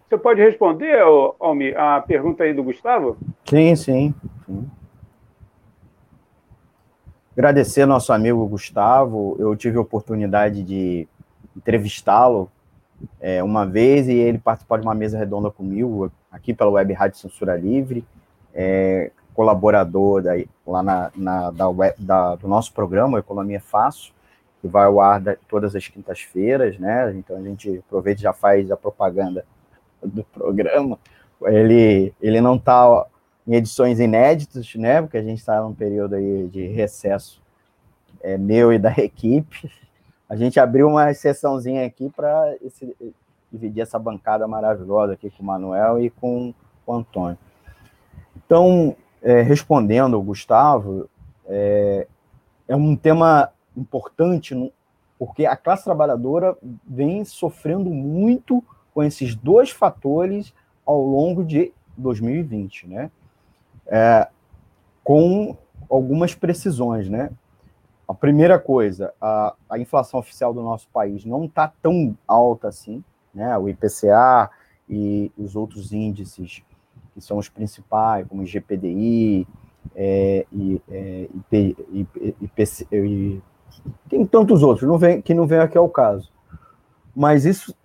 Você pode responder, Almi, a pergunta aí do Gustavo? Sim, sim. sim. Agradecer nosso amigo Gustavo. Eu tive a oportunidade de entrevistá-lo é, uma vez e ele participou de uma mesa redonda comigo aqui pela Web Rádio Censura Livre, é, colaborador da, lá na, na da web, da, do nosso programa Economia Fácil que vai ao ar da, todas as quintas-feiras, né? Então a gente aproveita e já faz a propaganda do programa. Ele, ele não está em edições inéditas, né? Porque a gente está num período aí de recesso é, meu e da *laughs* equipe. A gente abriu uma exceçãozinha aqui para dividir essa bancada maravilhosa aqui com o Manuel e com o Antônio. Então, é, respondendo ao Gustavo, é, é um tema importante, porque a classe trabalhadora vem sofrendo muito com esses dois fatores ao longo de 2020, né? É, com algumas precisões, né? A primeira coisa, a, a inflação oficial do nosso país não está tão alta assim, né? O IPCA e os outros índices que são os principais, como o GPDI, é, e, é, IP, IP, IP, tem tantos outros não vem, que não vem aqui ao caso. Mas isso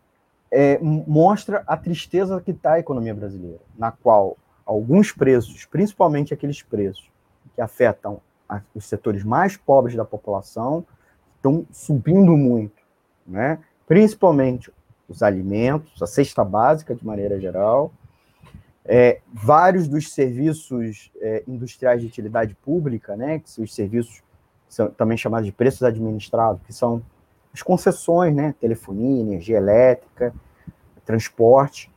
é, mostra a tristeza que está a economia brasileira, na qual alguns preços, principalmente aqueles preços que afetam os setores mais pobres da população estão subindo muito, né? principalmente os alimentos, a cesta básica de maneira geral, é, vários dos serviços é, industriais de utilidade pública, né, que são os serviços são também chamados de preços administrados, que são as concessões, né, telefonia, energia elétrica, transporte,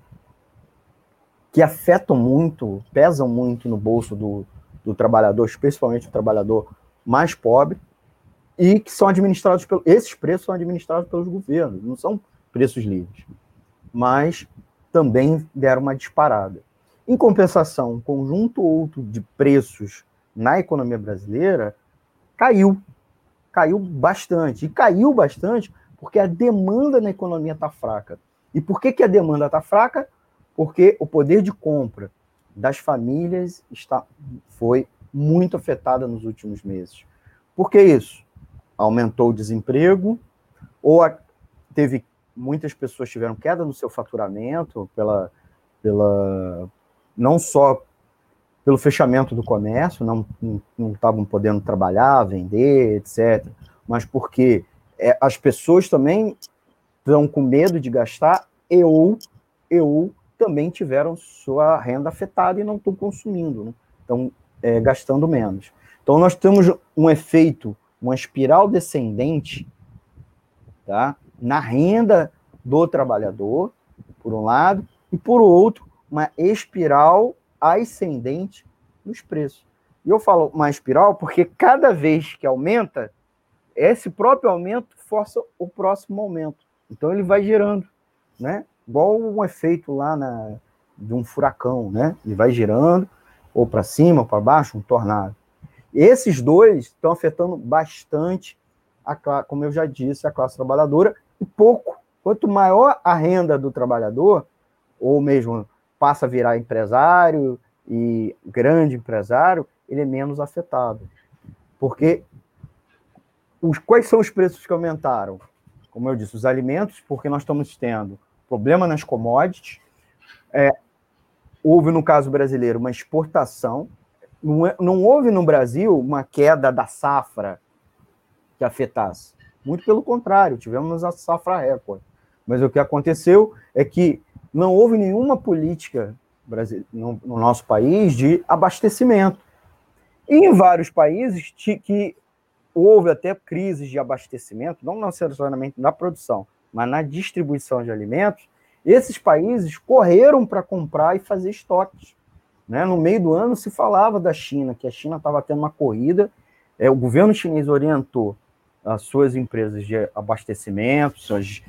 que afetam muito, pesam muito no bolso do, do trabalhador, especialmente o trabalhador mais pobre, e que são administrados pelo, esses preços são administrados pelos governos, não são preços livres, mas também deram uma disparada. Em compensação, um conjunto outro de preços na economia brasileira caiu, caiu bastante, e caiu bastante porque a demanda na economia está fraca. E por que, que a demanda está fraca? Porque o poder de compra das famílias está, foi muito afetada nos últimos meses. Por que isso? Aumentou o desemprego, ou a, teve muitas pessoas tiveram queda no seu faturamento pela, pela não só pelo fechamento do comércio, não estavam podendo trabalhar, vender, etc. Mas porque é, as pessoas também estão com medo de gastar e ou, e ou também tiveram sua renda afetada e não estão consumindo, né? estão é, gastando menos. Então, nós temos um efeito, uma espiral descendente tá? na renda do trabalhador, por um lado, e por outro, uma espiral ascendente nos preços. E eu falo uma espiral porque cada vez que aumenta, esse próprio aumento força o próximo aumento. Então ele vai gerando, né? Igual um efeito lá na, de um furacão, né? Ele vai girando, ou para cima, ou para baixo, um tornado. Esses dois estão afetando bastante, a, como eu já disse, a classe trabalhadora, e pouco. Quanto maior a renda do trabalhador, ou mesmo passa a virar empresário e grande empresário, ele é menos afetado. Porque os, quais são os preços que aumentaram? Como eu disse, os alimentos, porque nós estamos tendo problema nas commodities. É, houve, no caso brasileiro, uma exportação. Não, é, não houve no Brasil uma queda da safra que afetasse. Muito pelo contrário, tivemos a safra recorde. Mas o que aconteceu é que não houve nenhuma política no, no nosso país de abastecimento. E em vários países que houve até crises de abastecimento, não necessariamente na produção, mas na distribuição de alimentos, esses países correram para comprar e fazer estoques. Né? No meio do ano se falava da China, que a China estava tendo uma corrida, é, o governo chinês orientou as suas empresas de abastecimento, suas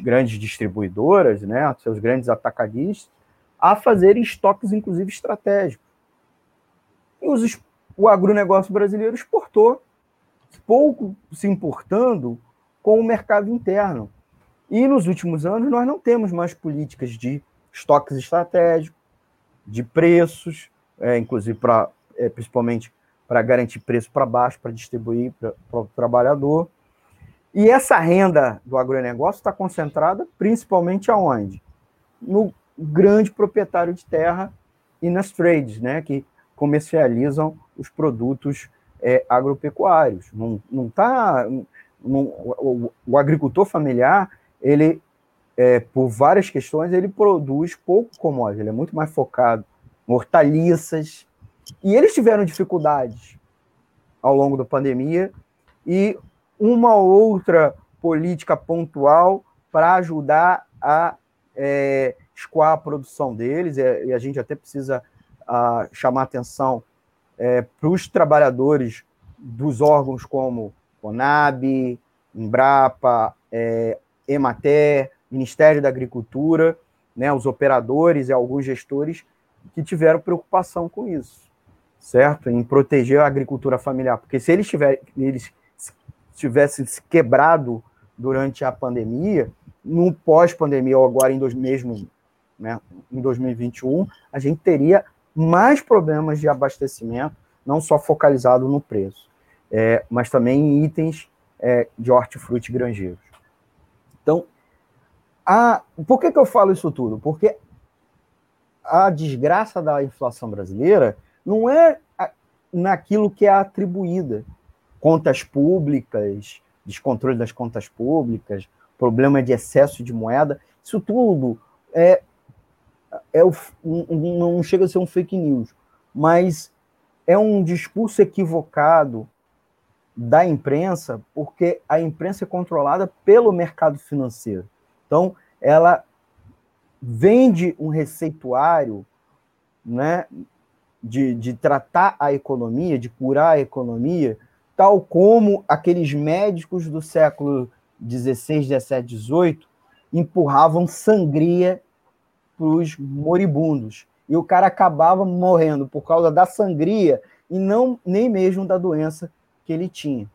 grandes distribuidoras, né, seus grandes atacadistas, a fazerem estoques, inclusive estratégicos. E os, o agronegócio brasileiro exportou, pouco se importando com o mercado interno. E nos últimos anos nós não temos mais políticas de estoques estratégicos, de preços, é, inclusive para é, principalmente para garantir preço para baixo, para distribuir para o trabalhador. E essa renda do agronegócio está concentrada principalmente aonde? No grande proprietário de terra e nas trades, né, que comercializam os produtos é, agropecuários. Não, não tá, o, o agricultor familiar ele, é, por várias questões, ele produz pouco commodity, ele é muito mais focado em hortaliças, e eles tiveram dificuldades ao longo da pandemia, e uma outra política pontual para ajudar a é, escoar a produção deles, é, e a gente até precisa a, chamar atenção é, para os trabalhadores dos órgãos como CONAB, Embrapa, é, Emater, Ministério da Agricultura, né, os operadores e alguns gestores que tiveram preocupação com isso, certo? Em proteger a agricultura familiar, porque se eles, tiver, eles tivessem se quebrado durante a pandemia, no pós-pandemia ou agora em dois, mesmo né, em 2021, a gente teria mais problemas de abastecimento, não só focalizado no preço, é, mas também em itens é, de hortifruti granjeiros. Então, a, por que, que eu falo isso tudo? Porque a desgraça da inflação brasileira não é naquilo que é atribuída. Contas públicas, descontrole das contas públicas, problema de excesso de moeda, isso tudo é, é um, não chega a ser um fake news, mas é um discurso equivocado da imprensa, porque a imprensa é controlada pelo mercado financeiro. Então, ela vende um receituário né, de, de tratar a economia, de curar a economia, tal como aqueles médicos do século 16, 17, 18 empurravam sangria para os moribundos. E o cara acabava morrendo por causa da sangria e não nem mesmo da doença ele tinha.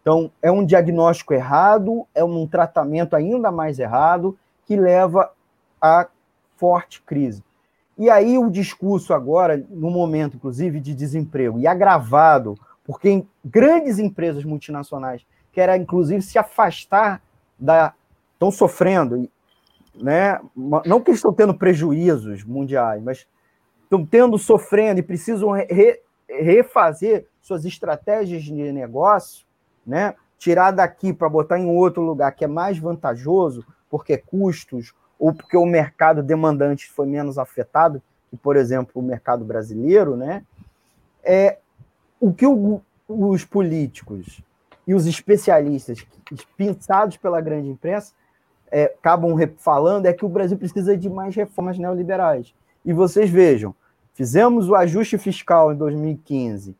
Então, é um diagnóstico errado, é um tratamento ainda mais errado que leva a forte crise. E aí o discurso agora, no momento, inclusive, de desemprego, e agravado, porque grandes empresas multinacionais querem, inclusive, se afastar da... estão sofrendo, né? não que estão tendo prejuízos mundiais, mas estão tendo, sofrendo e precisam re, refazer suas estratégias de negócio, né? tirar daqui para botar em outro lugar que é mais vantajoso, porque custos ou porque o mercado demandante foi menos afetado, que, por exemplo, o mercado brasileiro, né? É, o que o, os políticos e os especialistas pensados pela grande imprensa é, acabam falando é que o Brasil precisa de mais reformas neoliberais. E vocês vejam, fizemos o ajuste fiscal em 2015,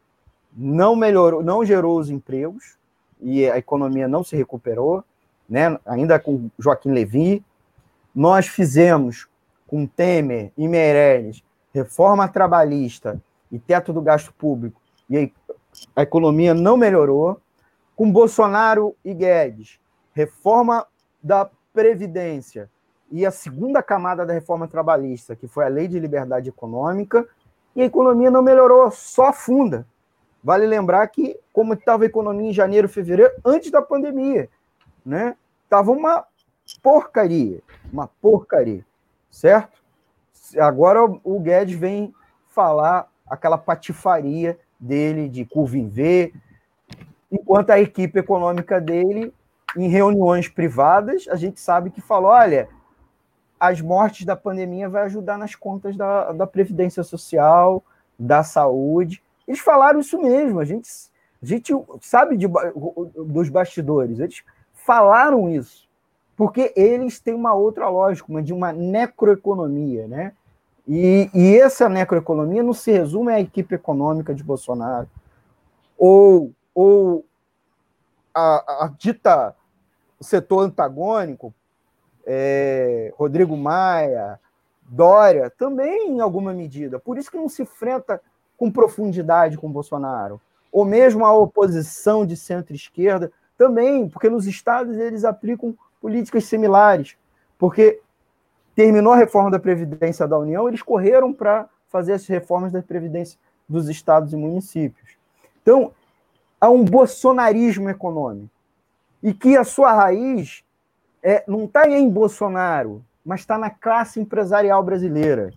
não melhorou, não gerou os empregos e a economia não se recuperou, né? Ainda com Joaquim Levy, nós fizemos com Temer e Meirelles reforma trabalhista e teto do gasto público, e a economia não melhorou. Com Bolsonaro e Guedes, reforma da Previdência e a segunda camada da reforma trabalhista, que foi a Lei de Liberdade Econômica, e a economia não melhorou, só funda. Vale lembrar que, como estava a economia em janeiro, fevereiro, antes da pandemia, né? Estava uma porcaria, uma porcaria, certo? Agora o Guedes vem falar aquela patifaria dele de curva em V, enquanto a equipe econômica dele, em reuniões privadas, a gente sabe que falou: olha, as mortes da pandemia vai ajudar nas contas da, da Previdência Social, da saúde. Eles falaram isso mesmo, a gente, a gente sabe de, dos bastidores, eles falaram isso porque eles têm uma outra lógica, uma de uma necroeconomia, né? E, e essa necroeconomia não se resume à equipe econômica de Bolsonaro, ou, ou a, a dita setor antagônico, é, Rodrigo Maia, Dória, também em alguma medida. Por isso que não se enfrenta com profundidade com Bolsonaro. Ou mesmo a oposição de centro-esquerda, também, porque nos estados eles aplicam políticas similares, porque terminou a reforma da Previdência da União, eles correram para fazer as reformas da Previdência dos estados e municípios. Então, há um bolsonarismo econômico, e que a sua raiz é, não está em Bolsonaro, mas está na classe empresarial brasileira,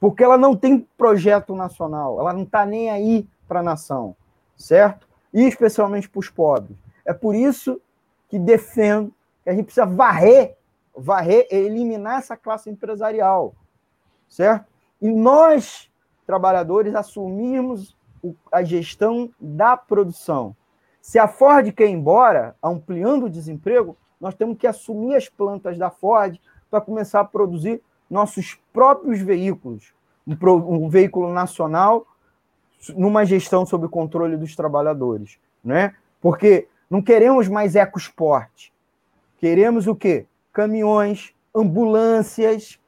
porque ela não tem projeto nacional, ela não está nem aí para a nação, certo? E especialmente para os pobres. É por isso que defendo que a gente precisa varrer, varrer, eliminar essa classe empresarial, certo? E nós, trabalhadores, assumirmos a gestão da produção. Se a Ford quer ir embora, ampliando o desemprego, nós temos que assumir as plantas da Ford para começar a produzir nossos próprios veículos, um, um, veículo nacional numa gestão sob controle dos trabalhadores, né? Porque não queremos mais ecosport, Queremos o quê? Caminhões, ambulâncias,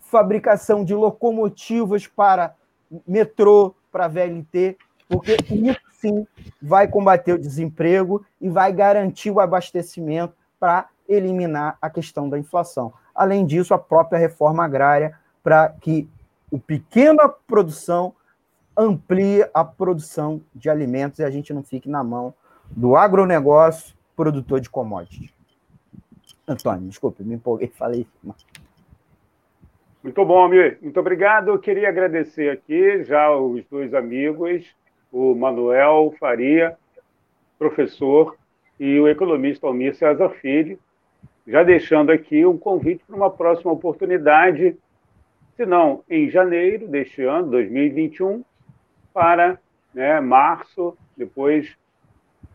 fabricação de locomotivas para metrô, para VLT, porque isso sim vai combater o desemprego e vai garantir o abastecimento para eliminar a questão da inflação. Além disso, a própria reforma agrária para que o pequena produção amplie a produção de alimentos e a gente não fique na mão do agronegócio produtor de commodities. Antônio, desculpe, me empolguei, *laughs* falei. Muito bom, Amir. Muito obrigado. Eu queria agradecer aqui já os dois amigos o Manuel Faria, professor, e o economista Almir César Filho, já deixando aqui um convite para uma próxima oportunidade, se não em janeiro deste ano, 2021, para né, março, depois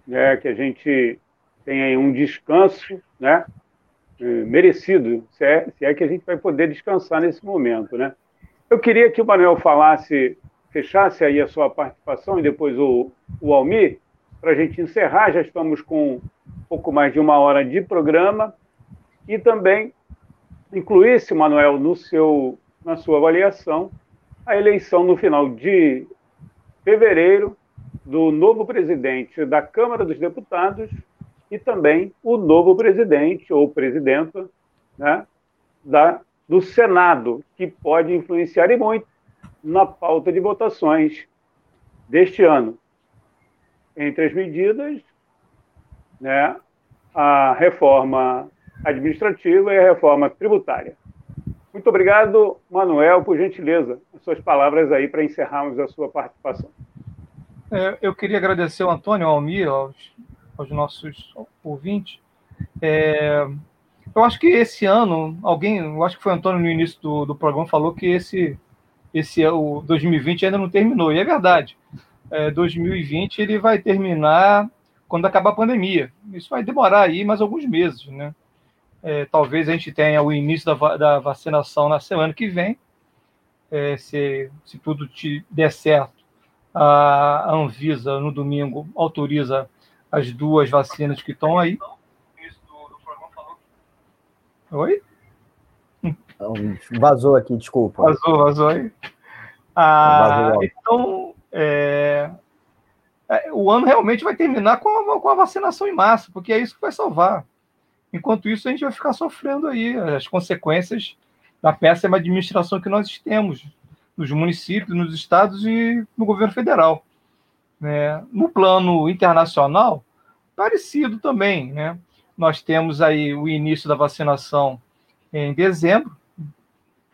né, que a gente tenha um descanso né, merecido, se é, se é que a gente vai poder descansar nesse momento. Né? Eu queria que o Manuel falasse, fechasse aí a sua participação e depois o, o Almir, para a gente encerrar, já estamos com um pouco mais de uma hora de programa, e também incluísse, Manuel, no seu, na sua avaliação, a eleição no final de fevereiro do novo presidente da Câmara dos Deputados e também o novo presidente ou presidenta né, da, do Senado, que pode influenciar e muito na pauta de votações deste ano. Entre as medidas, né, a reforma administrativa e a reforma tributária. Muito obrigado, Manuel, por gentileza, as suas palavras aí para encerrarmos a sua participação. É, eu queria agradecer ao Antônio, ao Almir, aos, aos nossos ouvintes. É, eu acho que esse ano, alguém, eu acho que foi o Antônio no início do, do programa, falou que esse, esse o 2020 ainda não terminou, e é verdade é, 2020 ele vai terminar quando acabar a pandemia. Isso vai demorar aí mais alguns meses, né? É, talvez a gente tenha o início da, da vacinação na semana que vem, é, se, se tudo te der certo. A Anvisa, no domingo, autoriza as duas vacinas que estão aí. Oi? Vazou aqui, desculpa. Vazou, vazou aí. Ah, então, é, é, o ano realmente vai terminar com a, com a vacinação em massa, porque é isso que vai salvar. Enquanto isso, a gente vai ficar sofrendo aí as consequências da péssima administração que nós temos nos municípios, nos estados e no governo federal. É, no plano internacional, parecido também. Né? Nós temos aí o início da vacinação em dezembro,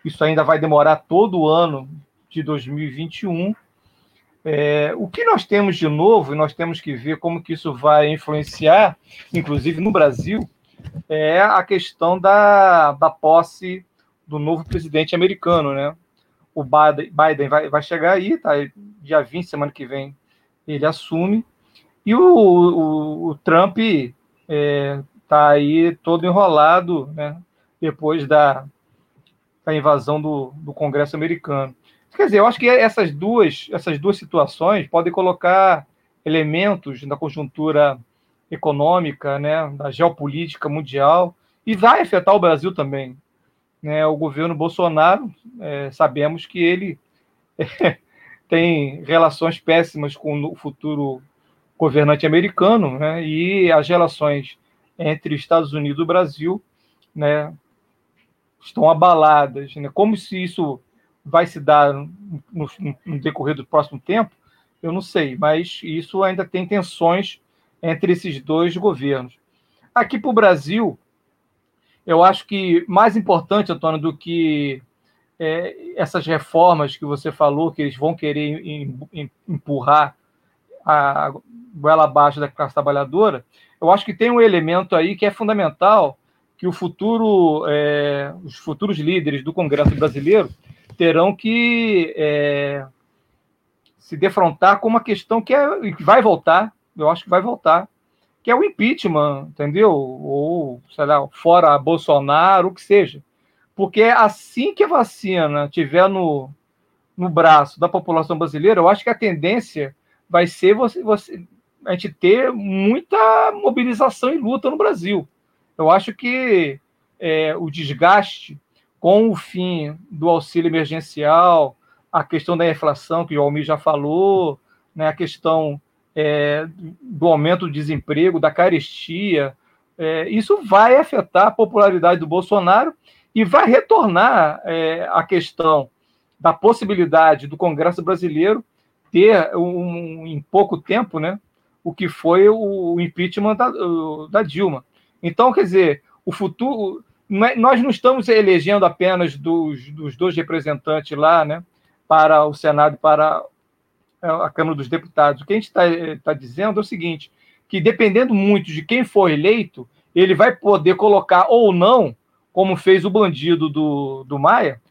isso ainda vai demorar todo o ano de 2021, é, o que nós temos de novo, e nós temos que ver como que isso vai influenciar, inclusive no Brasil, é a questão da, da posse do novo presidente americano, né? O Biden, Biden vai, vai chegar aí, tá? Dia 20, semana que vem, ele assume. E o, o, o Trump é, tá aí todo enrolado, né? Depois da, da invasão do, do Congresso americano. Quer dizer, eu acho que essas duas, essas duas situações podem colocar elementos na conjuntura econômica, né, da geopolítica mundial, e vai afetar o Brasil também. Né? O governo Bolsonaro, é, sabemos que ele é, *laughs* tem relações péssimas com o futuro governante americano, né? e as relações entre Estados Unidos e Brasil né, estão abaladas. Né? Como se isso vai se dar no, no, decorrer do próximo tempo, eu não sei, mas isso ainda tem tensões entre esses dois governos. Aqui para o Brasil, eu acho que mais importante, Antônio, do que é, essas reformas que você falou, que eles vão querer em, em, empurrar a goela abaixo da classe trabalhadora, eu acho que tem um elemento aí que é fundamental, que o futuro, é, os futuros líderes do Congresso brasileiro terão que é, se defrontar com uma questão que, é, que vai voltar, eu acho que vai voltar, que é o impeachment, entendeu? Ou, sei lá, fora Bolsonaro, o que seja. Porque assim que a vacina tiver no, no braço da população brasileira, eu acho que a tendência vai ser você, você, a gente ter muita mobilização e luta no Brasil. Eu acho que é, o desgaste com o fim do auxílio emergencial, a questão da inflação, que o Almir já falou, né, a questão é, do aumento do desemprego, da carestia, é, isso vai afetar a popularidade do Bolsonaro e vai retornar é, a questão da possibilidade do Congresso brasileiro ter um, em pouco tempo né, o que foi o impeachment da, da Dilma. Então, quer dizer, o futuro é, nós não estamos elegendo apenas dos, dos dois representantes lá, né, para o Senado e para a Câmara dos Deputados. O que a gente está tá dizendo é o seguinte: que dependendo muito de quem for eleito, ele vai poder colocar ou não, como fez o bandido do, do Maia,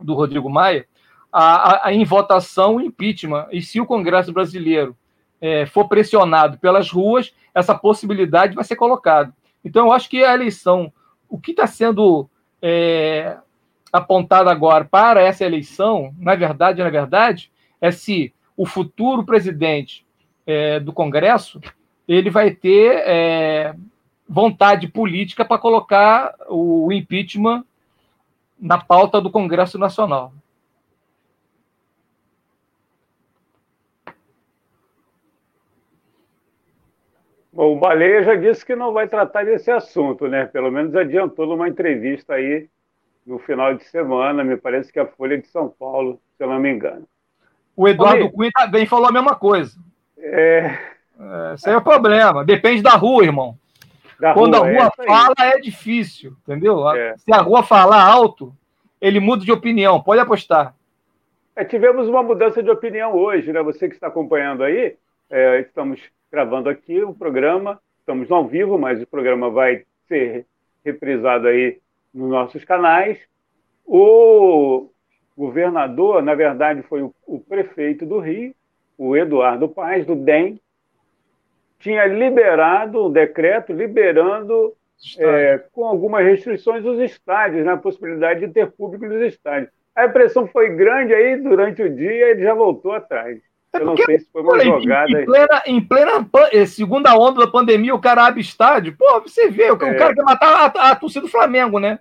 do Rodrigo Maia, a, a, em votação o impeachment. E se o Congresso brasileiro é, for pressionado pelas ruas, essa possibilidade vai ser colocada. Então, eu acho que a eleição, o que está sendo é, apontado agora para essa eleição, na verdade, na verdade, é se o futuro presidente é, do Congresso ele vai ter é, vontade política para colocar o impeachment na pauta do Congresso Nacional. Bom, o Baleia já disse que não vai tratar desse assunto, né? Pelo menos adiantou numa entrevista aí no final de semana, me parece que a Folha de São Paulo, se eu não me engano. O Eduardo Cunha também falou a mesma coisa. É... é... Esse aí é o problema. Depende da rua, irmão. Da Quando rua, a rua é fala, é difícil, entendeu? É. Se a rua falar alto, ele muda de opinião, pode apostar. É, tivemos uma mudança de opinião hoje, né? Você que está acompanhando aí, é, estamos gravando aqui o programa. Estamos ao vivo, mas o programa vai ser reprisado aí nos nossos canais. O governador, na verdade, foi o, o prefeito do Rio, o Eduardo Paes, do DEM, tinha liberado um decreto liberando, é, com algumas restrições, os estádios, na né, possibilidade de ter público nos estádios. A pressão foi grande aí durante o dia e ele já voltou atrás. É eu não sei se foi uma jogada. Em plena, em plena eh, segunda onda da pandemia, o cara abre estádio. Pô, você vê, o, é. cara quer matar a, a torcida do Flamengo, né?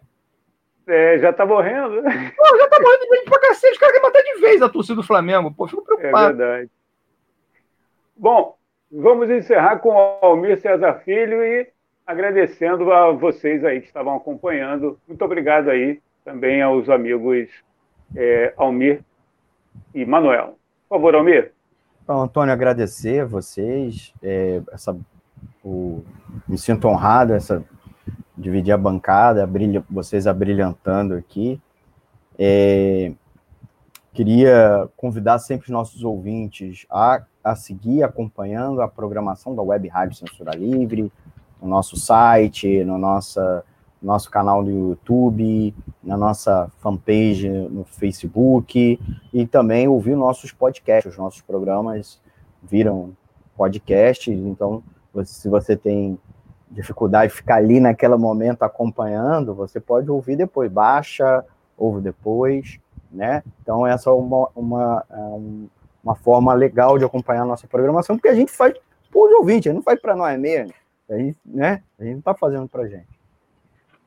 É, já tá morrendo. Pô, já tá morrendo de vez pra cacete. Os caras querem matar de vez a torcida do Flamengo. Pô, fico preocupado. É verdade. Bom, vamos encerrar com o Almir César Filho e agradecendo a vocês aí que estavam acompanhando. Muito obrigado aí também aos amigos é, Almir e Manuel. Por favor, Almir. Então, Antônio, agradecer a vocês. É, essa, o, me sinto honrado essa dividir a bancada, vocês abrilhantando aqui. É, queria convidar sempre os nossos ouvintes a, a seguir acompanhando a programação da Web Rádio Censura Livre, no nosso site, no nossa, nosso canal no YouTube, na nossa fanpage no Facebook e também ouvir nossos podcasts, os nossos programas viram podcasts, então se você tem dificuldade de ficar ali naquele momento acompanhando, você pode ouvir depois, baixa, ouve depois, né? Então essa é uma, uma, é uma forma legal de acompanhar a nossa programação, porque a gente faz para os ouvintes, a gente não faz para nós mesmo, a gente, né? A gente não está fazendo para gente.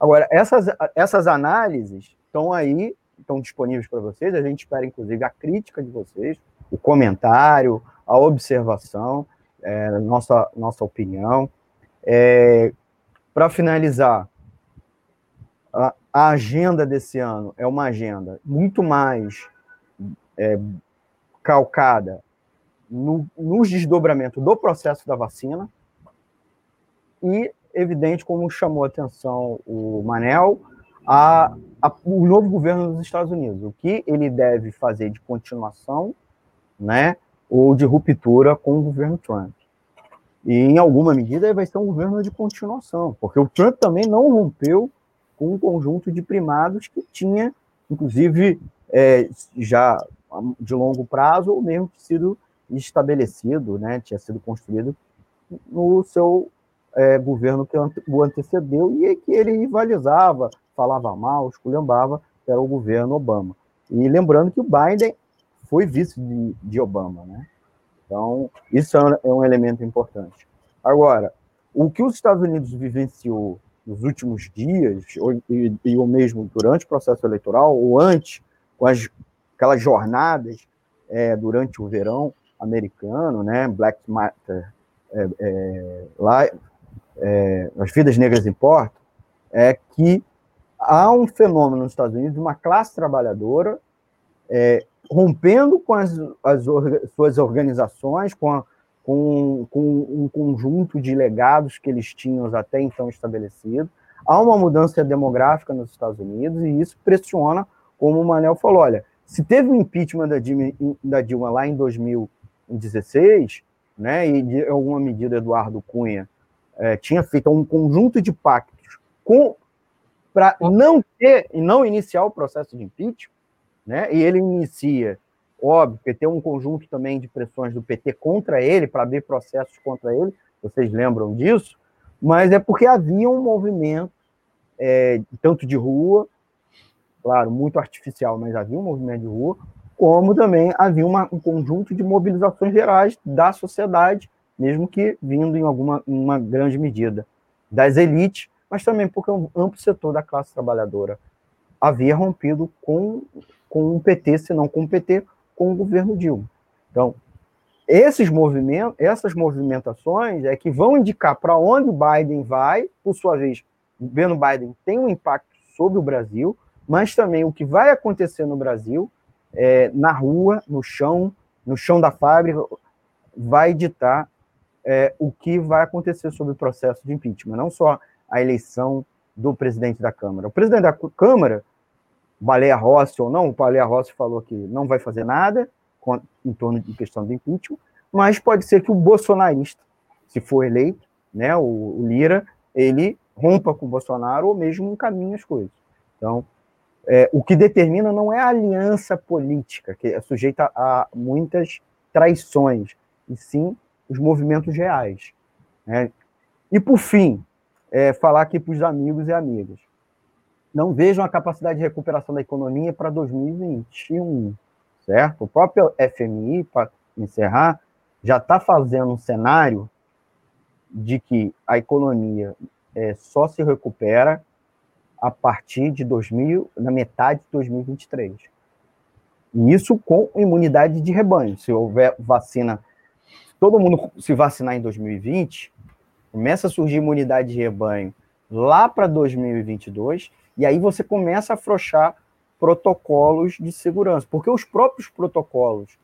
Agora, essas, essas análises estão aí, estão disponíveis para vocês. A gente espera, inclusive, a crítica de vocês, o comentário, a observação, é, nossa, nossa opinião. É, para finalizar, a, a, agenda desse ano é uma agenda muito mais é, calcada no, nos desdobramentos do processo da vacina e evidente, como chamou a atenção o Manel, a, a, o novo governo dos Estados Unidos, o que ele deve fazer de continuação, né, ou de ruptura com o governo Trump. E, em alguma medida, vai ser um governo de continuação, porque o Trump também não rompeu com um conjunto de primados que tinha, inclusive, é, já de longo prazo, ou mesmo sido estabelecido, né, tinha sido construído no seu é, governo que o antecedeu e que ele rivalizava, falava mal, esculhambava, que era o governo Obama. E lembrando que o Biden foi vice de, de Obama, né? Então, isso é um é elemento importante. Agora, o que os Estados Unidos vivenciou nos últimos dias, ou, e, ou mesmo durante o processo eleitoral, ou antes, com as, aquelas jornadas é, durante o verão americano, né, Black Matter, é, é, lá, é, As Vidas Negras Importam, é que há um fenômeno nos Estados Unidos de uma classe trabalhadora é, rompendo com as, as suas organizações, com, a, com, com, um conjunto de legados que eles tinham até então estabelecido. Há uma mudança demográfica nos Estados Unidos e isso pressiona, como o Manel falou, olha, se teve um impeachment da Dilma, da Dilma lá em 2000 em 16, né, e de alguma medida Eduardo Cunha é, tinha feito um conjunto de pactos com para não ter e não iniciar o processo de impeachment, né? E ele inicia, óbvio, que tem um conjunto também de pressões do PT contra ele para abrir processos contra ele. Vocês lembram disso? Mas é porque havia um movimento é, tanto de rua, claro, muito artificial, mas havia um movimento de rua, como também havia uma, um conjunto de mobilizações gerais da sociedade, mesmo que vindo em alguma uma grande medida das elites, mas também porque um amplo setor da classe trabalhadora havia rompido com, com o PT, se não com o PT, com o governo Dilma. Então, esses movimentos, essas movimentações é que vão indicar para onde Biden vai, por sua vez, o Biden tem um impacto sobre o Brasil, mas também o que vai acontecer no Brasil, é, na rua, no chão, no chão da fábrica, vai ditar é, o que vai acontecer sobre o processo de impeachment, não só a eleição do presidente da Câmara. O presidente da Câmara, Baleia Rossi ou não, o Baleia Rossi falou que não vai fazer nada em torno de questão do impeachment, mas pode ser que o bolsonarista, se for eleito, né, o, o Lira, ele rompa com o Bolsonaro ou mesmo encaminhe as coisas. Então, é, o que determina não é a aliança política, que é sujeita a muitas traições, e sim os movimentos reais. Né? E, por fim, é, falar aqui para os amigos e amigas, não vejam a capacidade de recuperação da economia para 2021, certo? O próprio FMI, para encerrar, já está fazendo um cenário de que a economia é, só se recupera a partir de 2000, na metade de 2023. E isso com imunidade de rebanho. Se houver vacina, todo mundo se vacinar em 2020, começa a surgir imunidade de rebanho lá para 2022, e aí você começa a afrouxar protocolos de segurança, porque os próprios protocolos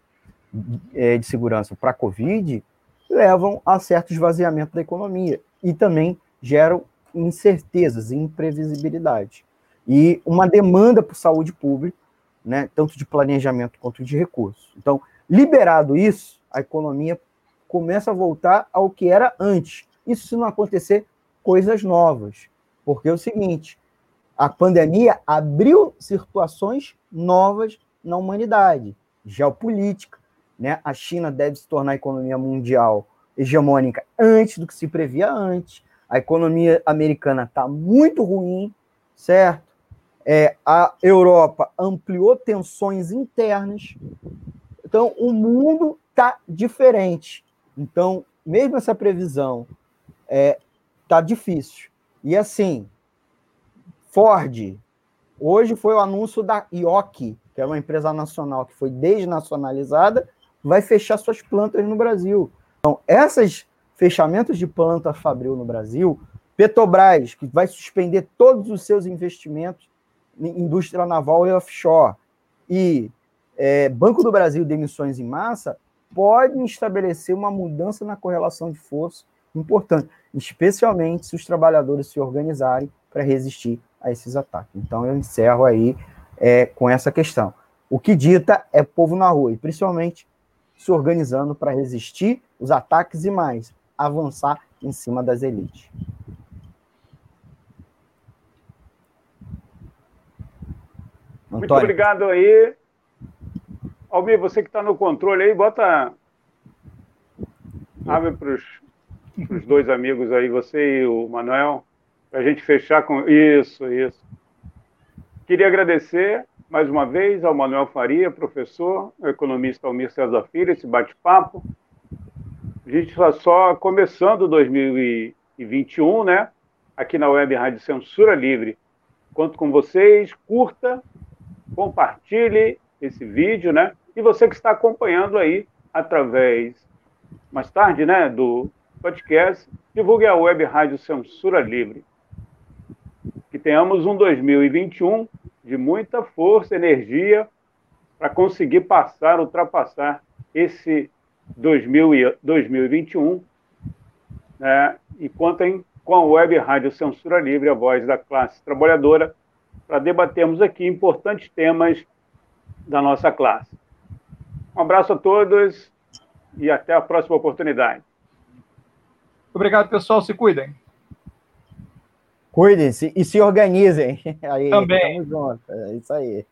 é, de segurança para a Covid levam a certo esvaziamento da economia e também geram incertezas imprevisibilidade. E uma demanda por saúde pública, né, tanto de planejamento quanto de recursos. Então, liberado isso, a economia começa a voltar ao que era antes. Isso se não acontecer coisas novas. Porque é o seguinte, a pandemia abriu situações novas na humanidade, geopolítica, né? A China deve se tornar a economia mundial hegemônica antes do que se previa antes a economia americana está muito ruim, certo? É, a Europa ampliou tensões internas. Então, o mundo está diferente. Então, mesmo essa previsão está é, tá difícil. E assim, Ford, hoje foi o anúncio da IOC, que é uma empresa nacional que foi desnacionalizada, vai fechar suas plantas no Brasil. Então, essas fechamentos de planta fabril no Brasil, Petrobras, que vai suspender todos os seus investimentos em indústria naval e offshore, e é, Banco do Brasil demissões em massa, podem estabelecer uma mudança na correlação de força importante, especialmente se os trabalhadores se organizarem para resistir a esses ataques. Então, eu encerro aí é, com essa questão. O que dita é povo na rua, e principalmente se organizando para resistir os ataques e mais, avançar em cima das elites. Muito obrigado aí. Almir, você que está no controle aí, bota. Abre para os dois amigos aí, você e o Manuel, para a gente fechar com. Isso, isso. Queria agradecer mais uma vez ao Manuel Faria, professor, economista Almir César Filho, esse bate-papo. A gente está só começando 2021, né? Aqui na Web Rádio Censura Livre. Conto com vocês, curta, compartilhe esse vídeo, né? E você que está acompanhando aí através, mais tarde, né, do podcast, divulgue a Web Rádio Censura Livre. Tenhamos um 2021 de muita força, energia, para conseguir passar, ultrapassar esse 2021, né, e contem com a Web Rádio Censura Livre, a voz da classe trabalhadora, para debatermos aqui importantes temas da nossa classe. Um abraço a todos e até a próxima oportunidade. Obrigado, pessoal. Se cuidem. Cuidem-se e se organizem. *laughs* Aí, Também. Tamo junto. É isso aí.